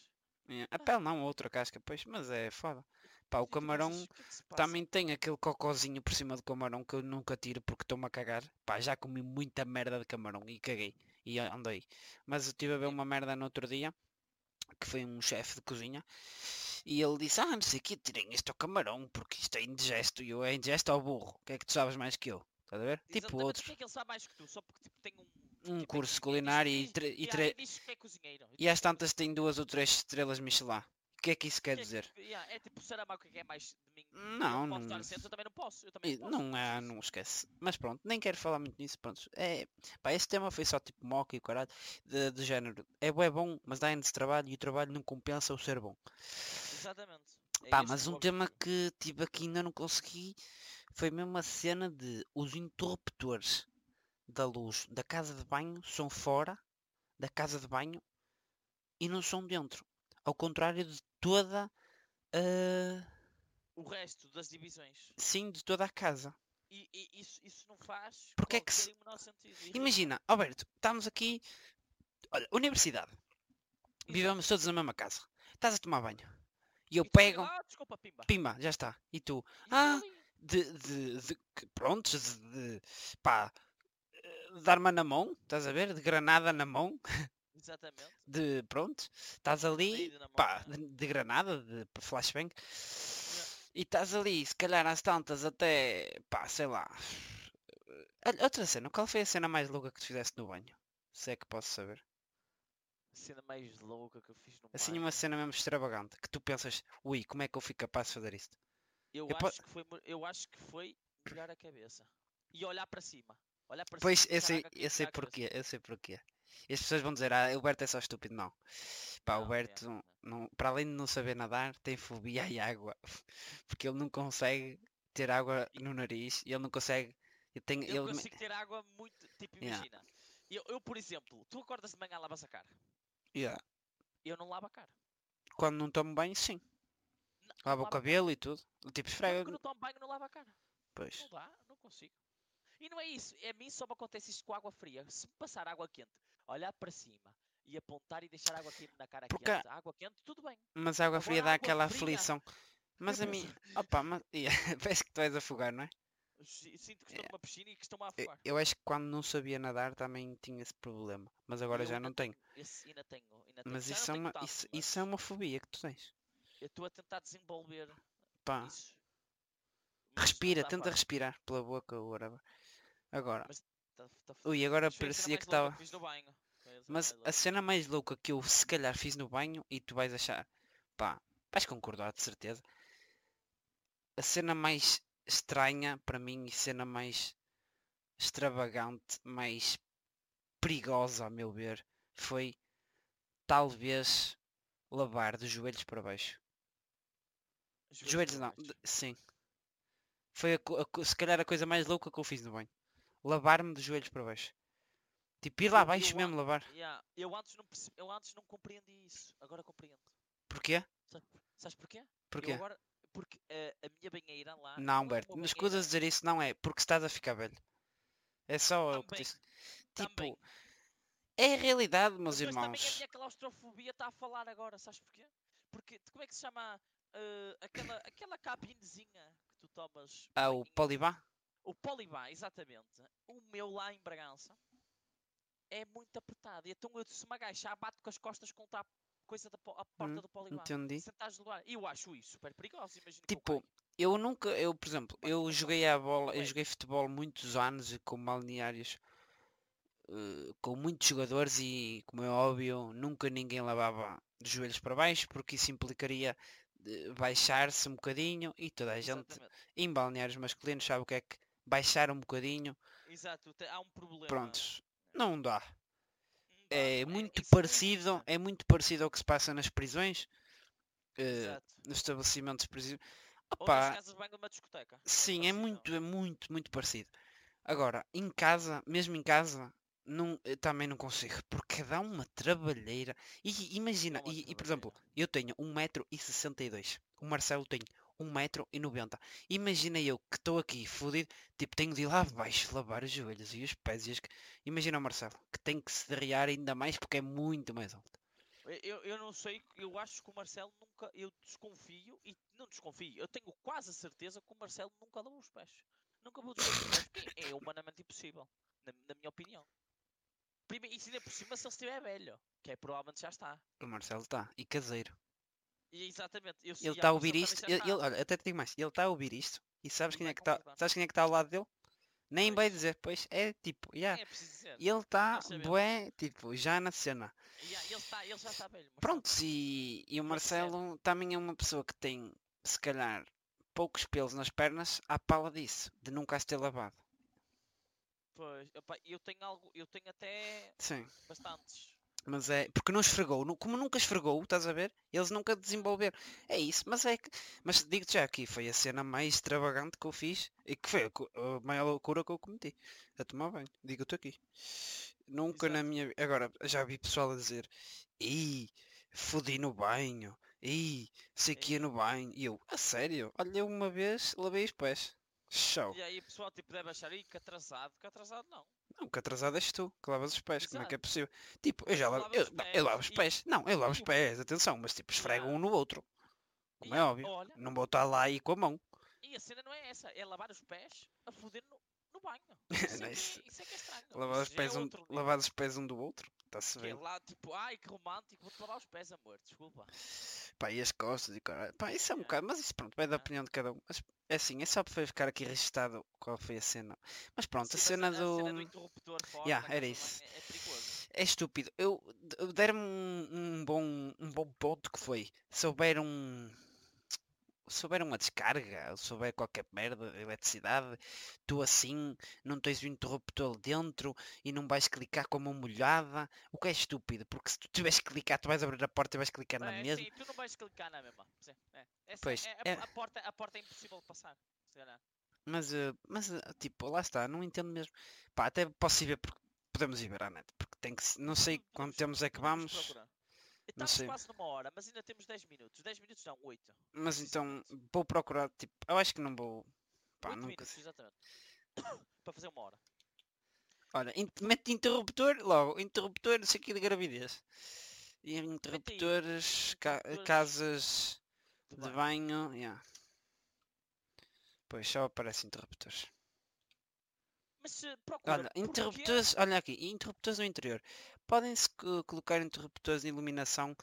É, A Ah. pele não, outra casca, pois, mas é foda. Pá, o camarão pensas, "O que é que se passa?" também tem aquele cocôzinho por cima do camarão que eu nunca tiro porque estou-me a cagar. Pá, já comi muita merda de camarão e caguei e andei. Mas eu estive a ver uma merda no outro dia, que foi um chefe de cozinha, e ele disse, ah, não sei o que, tirem este ao camarão porque isto é indigesto. E eu, é indigesto ao burro. O que é que tu sabes mais que eu? Estás a ver? Tipo outros. porque é que ele sabe mais que tu? Só porque um... Um tipo, é curso cozinheiro culinário e, tre- e, tre- é e às tantas tem duas ou três estrelas Michelin. que é que isso quer Que é dizer? é tipo, será que é mais de mim? Não, não- eu também não posso. Não é, não esquece. Mas pronto, nem quero falar muito nisso. Pronto. É, pá, este tema foi só tipo moca e o caralho. De, género. É bué bom, mas dá de trabalho e o trabalho não compensa o ser bom. Exatamente. É Pá, mas o um tema que tive aqui ainda não consegui foi mesmo a cena de os interruptores da luz da casa de banho são fora da casa de banho e não são dentro. Ao contrário de toda a. O resto das divisões. sim, de toda a casa. E, e isso, isso não faz Porque é que se-. Imagina, Alberto, estamos aqui. Olha, universidade. Vivemos todos na mesma casa. Estás a tomar banho. E eu E pego. lá, desculpa, pimba. Pimba, já está. E tu? E Ah, de, de, de prontos, de, de pá, de arma na mão, estás a ver? De granada na mão, Exatamente. de pronto, estás ali, mão, pá, é. de, de granada, de flashbang, e estás ali, se calhar às tantas até, pá, sei lá. Outra cena, qual foi a cena mais louca que tu fizeste no banho? Se é que posso saber. A cena mais louca que eu fiz no Assim banho. uma cena mesmo extravagante, que tu pensas, ui, como é que eu fui capaz de fazer isto? Eu, eu po- acho que foi, eu acho que foi molhar a cabeça. E olhar para cima. Olhar para Pois, eu sei, eu sei porquê, eu sei porquê. E as pessoas vão dizer, ah, o Berto é só estúpido. Não. Pá, o Não, é, Berto, não. não, para além de não saber nadar, tem fobia à água. Porque ele não consegue ter água no nariz e ele não consegue. Ele tem, Eu ele, consigo ter água muito. Tipo, Yeah. imagina. Eu, eu, por exemplo, tu acordas de manhã lavas a cara. Yeah. Eu não lavo a cara. Quando não tomo banho, sim. Não, o lavo cara. cabelo e tudo. Tipo, esfrega. Quando não tomo banho, não lavo a cara. Pois. Não dá, não consigo. E não é isso. A mim só me acontece isto com água fria. Se me passar água quente, olhar para cima e apontar e deixar água quente na cara Porque quente, água quente, tudo bem. Mas a água fria Agora dá água aquela fria. aflição. Mas a mim. Opa, mas. Parece que tu vais afogar, não é? Si- Sinto que estou É. numa piscina e que estão a Eu, afogar. eu acho que quando não sabia nadar também tinha esse problema. Mas agora eu já não tenho. Esse ainda tenho. Ainda tenho. Mas Já isso é, uma, tanto, isso, mas isso é uma fobia que tu tens. Eu estou a tentar desenvolver Pá, respira, tenta respirar pela boca ou whatever. Agora, Mas Tá- tá ui, agora parecia que estava. Mas a cena mais louca que eu se calhar fiz no banho e tu vais achar, pá, vais concordar de certeza. A cena mais estranha para mim e cena mais extravagante, mais perigosa a meu ver, foi talvez lavar de joelhos para baixo. Joelhos Joelhos não, sim. Foi a a se calhar a coisa mais louca que eu fiz no banho. Lavar-me de joelhos para baixo. Tipo, ir lá abaixo mesmo lavar. Yeah, Eu, antes não perce- eu antes não compreendi isso. Agora compreendo. Porquê? Sabe- Sabes porquê? Porquê? Eu agora, porque eh, a minha banheira lá. Não, é Berto, uma não escusas dizer isso, não é porque estás a ficar velho. É só o que Também, disse. também. Tipo, é a realidade, meus Mas depois também a irmãos. minha claustrofobia está a falar agora, sabes porquê? Porque como é que se chama eh, aquela, aquela cabinezinha que tu tomas? Ah, o? Polibá? O Polibá, exatamente. O meu lá em Bragança é muito apertado. E então eu se me agachar, bato com as costas contra a coisa da a porta Hum, do Polibá. Entendi. Sentares de lugar. Eu acho isso super perigoso. Imagina Tipo, eu nunca, eu por exemplo, eu joguei a bola, eu joguei futebol muitos anos e com balneários eh, com muitos jogadores e, como é óbvio, nunca ninguém lavava de joelhos para baixo porque isso implicaria baixar-se um bocadinho e toda a gente Exatamente. em balneários masculinos sabe o que é que baixar um bocadinho, Exato, há um problema. prontos, não dá. Não dá, É não muito isso parecido, é muito parecido ao que se passa nas prisões, eh, Exato. nos estabelecimentos prisioneiros. Opa, casas de banho discoteca. sim, é muito, é muito, muito parecido. Agora, em casa, mesmo em casa, não, eu também não consigo, porque dá uma trabalheira. E imagina, e, e, por exemplo, eu tenho 1,62m, o Marcelo tem 1,90m. Imagina eu que estou aqui fodido, tipo, tenho de ir lá abaixo lavar os joelhos e os pés e as... Imagina o Marcelo, que tem que se derrear ainda mais porque é muito mais alto. Eu, eu não sei, eu acho que o Marcelo nunca. Eu desconfio, e não desconfio, eu tenho quase a certeza que o Marcelo nunca lavou os pés. Nunca lavou os pés, porque é humanamente impossível, na, na minha opinião. Primeiro, e se ainda por cima se ele estiver velho, que é provavelmente já está. O Marcelo está, e caseiro. Exatamente, eu, Ele está a ouvir isto, ele, olha, até te digo mais, ele está a ouvir isto e sabes E quem é que está, concordar. sabes quem é que está ao lado dele? Nem vai Pois. dizer, pois é tipo, yeah, é ele está bué, tipo, já na cena. E ah, ele, está, ele já está velho. Pronto, e, e o. Marcelo também é uma pessoa que tem, se calhar, poucos pelos nas pernas à pala disso, de nunca as ter lavado. Pois, epá, eu tenho algo, eu tenho até Sim. bastantes. Mas é, porque não esfregou, como nunca esfregou, estás a ver? Eles nunca desenvolveram. É isso, mas é que, mas digo-te já aqui, foi a cena mais extravagante que eu fiz e que foi a, maior loucura que eu cometi, a tomar banho, digo-te aqui. Nunca na Exato. minha, agora, já vi pessoal a dizer, ih, fodi no banho, ih, sei que ia no banho, e eu, a sério, olha uma vez, lavei os pés, show. E aí o pessoal tipo, deve achar, "Ih, que atrasado, que atrasado não. Não, que atrasado és tu, que lavas os pés, como é que é Exato. possível? Tipo, eu já lavo, eu, não, eu lavo os e- pés, não, eu lavo os e pés, atenção, mas tipo, esfrego um no outro, como é óbvio, Olha, não vou estar lá aí com a mão. e a cena não é essa, é lavar os pés a foder no, no banho. Isso é, que, Isso- é- isso é que é estranho. Lavar os é pés um, outro nível. lavar os pés um do outro, está-se Que é lá tipo, ai que romântico, vou-te lavar os pés, amor, desculpa. Pá, e as costas e caralho. Pá, isso é um bocado, mas isso pronto, vai da opinião de cada um. Mas é assim, é só para ficar aqui registado qual foi a cena. Mas pronto, Sim, a cena a, do. a cena do interruptor Yeah, era isso. é, é perigoso. É estúpido. Eu d- deram-me um, um bom um bom ponto que foi. Souberam souber uma descarga, ou souber qualquer merda de eletricidade, tu assim não tens o interruptor dentro e não vais clicar com a mão molhada, o que é estúpido, porque se tu tiveres que clicar, tu vais abrir a porta e vais clicar na É, mesma. sim, tu não vais clicar na mesma. Sim, é. Essa Pois, é, a, é- a porta, a porta é impossível de passar. se. Mas, eh, mas eh, tipo, lá está, não entendo mesmo. Pá, até posso ir ver porque podemos ir ver à net, porque tem que se- não sei quanto temos é que vamos. Estamos quase numa hora, mas ainda temos 10 minutos. 10 minutos não, 8. mas então vou procurar, tipo, eu acho que não vou, pá, 8 nunca minutos, exatamente. Para fazer uma hora. Olha, in- mete interruptor, logo, interruptor, isso aqui de gravidez. E interruptores, ca- interruptores casas De de banho. banho, yeah. Pois, só aparece interruptores. Mas se procura. Olha, interruptores, olha aqui, interruptores no interior. Podem-se co- colocar interruptores de iluminação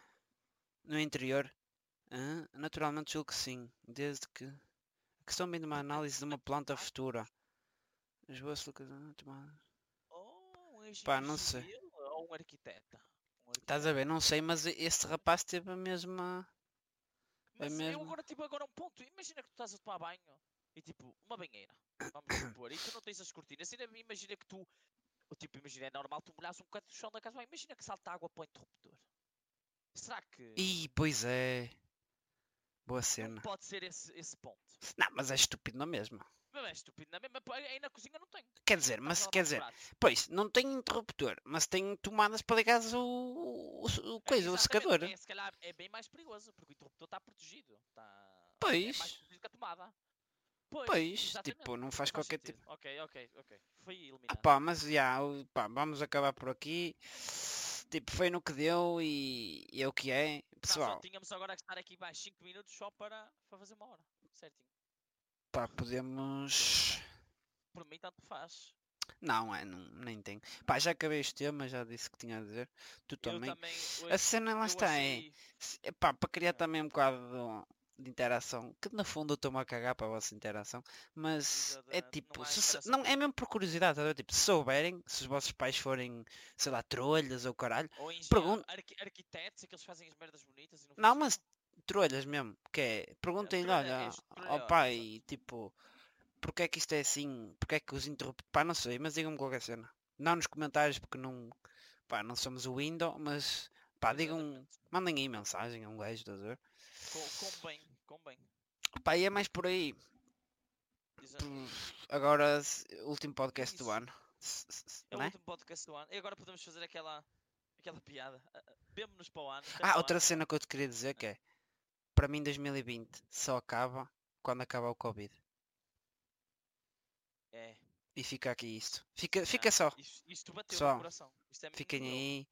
no interior? Naturalmente julgo que sim, desde que... A questão bem de uma análise de uma planta futura. As boas. Ou um engenheiro Pá, não sei. ou um arquiteta. Um Estás a ver? Não sei, mas esse rapaz teve a mesma... Mas eu mesmo. agora tipo agora um ponto. Imagina que tu estás a tomar banho e tipo, uma banheira. Vamos supor, e tu não tens as cortinas. Ainda imagina que tu. Tipo, imagina, é normal tu molhas um bocado do chão da casa. Imagina que salta água para o interruptor. Será que Ih, pois é. Boa não cena. pode ser esse, esse ponto? Não, mas é estúpido na mesma. Mas é estúpido, na mesma. Aí na cozinha não tem. Quer dizer, mas quer dizer, pratos. pois, não tem interruptor, mas tem tomadas para ligar o, o, o É, coisa, o exatamente, secador. É, se calhar é bem mais perigoso, porque o interruptor está protegido. Tá... É Pois. mais protegido que a tomada. Pois, Pois, tipo, não faz qualquer sentido. tipo. Ok, ok, ok. Foi Ah, eliminado. pá, mas já, pá, vamos acabar por aqui. Tipo, foi no que deu e, e é o que é. Não, Pessoal, tínhamos agora que estar aqui mais 5 minutos só para, para fazer uma hora. Certinho. pá, podemos. Por mim, tanto faz. Não, é, não, nem tenho. Pá, já acabei este tema, já disse que tinha a dizer. Tu também. também. A cena lá está, é. achei- se- epá, para criar É. também um bocado de, interação, que no fundo eu estou-me a cagar para a vossa interação, mas é não tipo, há se não, é mesmo por curiosidade, ver? tipo, se souberem, se os vossos pais forem, sei lá, trolhas ou caralho, Ou arqui- arquitetos, aqueles que fazem as merdas bonitas e não não, mas trolhas mesmo, que é, perguntem-lhe, olha, ao exato. pai, tipo, porque é que isto é assim, porque é que os interruptores, pá, não sei, mas digam-me qualquer cena, não nos comentários porque não, pá, não somos o window, mas, pá, digam, mandem aí mensagem a um gajo, estás a ver? Com, bem, com bem. Pá, e é mais por aí. Exa- Pff, Agora, último podcast do isso. ano. É o é? último podcast do ano. E agora podemos fazer aquela, aquela piada. Ah, ah, Vemo-nos para o ano. até Ah, o outra ano. cena que eu te queria dizer que é, para mim 2020 só acaba quando acabar o Covid. É. E fica aqui isto. Fica, fica só. Isto, isto bateu Só. no coração. É Fiquem aí.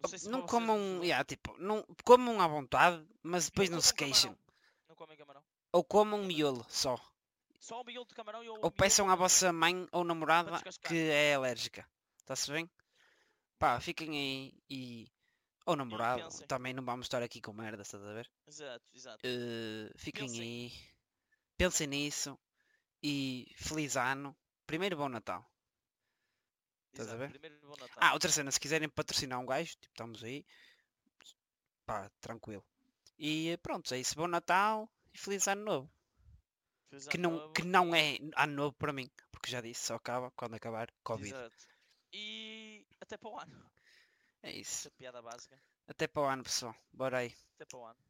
Não sei se Não vocês comam, vos- yeah, tipo, não comam à vontade, mas depois não, comam se queixem. camarão. Não comem camarão. Ou comam miolo só. Só o miolo de camarão e Ou miolo peçam à vossa mãe ou namorada que é alérgica. Está-se bem? Pá, fiquem aí e... Ou namorado, também não vamos estar aqui com merda, estás a ver? Exato, exato. Eh, fiquem Pensem. aí, pensem nisso e feliz ano. Primeiro bom Natal. Estás a ver? Ah, outra cena, se quiserem patrocinar um gajo, tipo, estamos aí. Pá, tranquilo. E pronto, é isso. Bom Natal e Feliz Ano Novo. Feliz Que ano não, novo que não é Ano Novo para mim. Porque já disse, só acaba quando acabar Covid. Exato. E até para o ano. É isso. Essa piada básica. Até para o ano, pessoal. Bora aí. Até para o ano.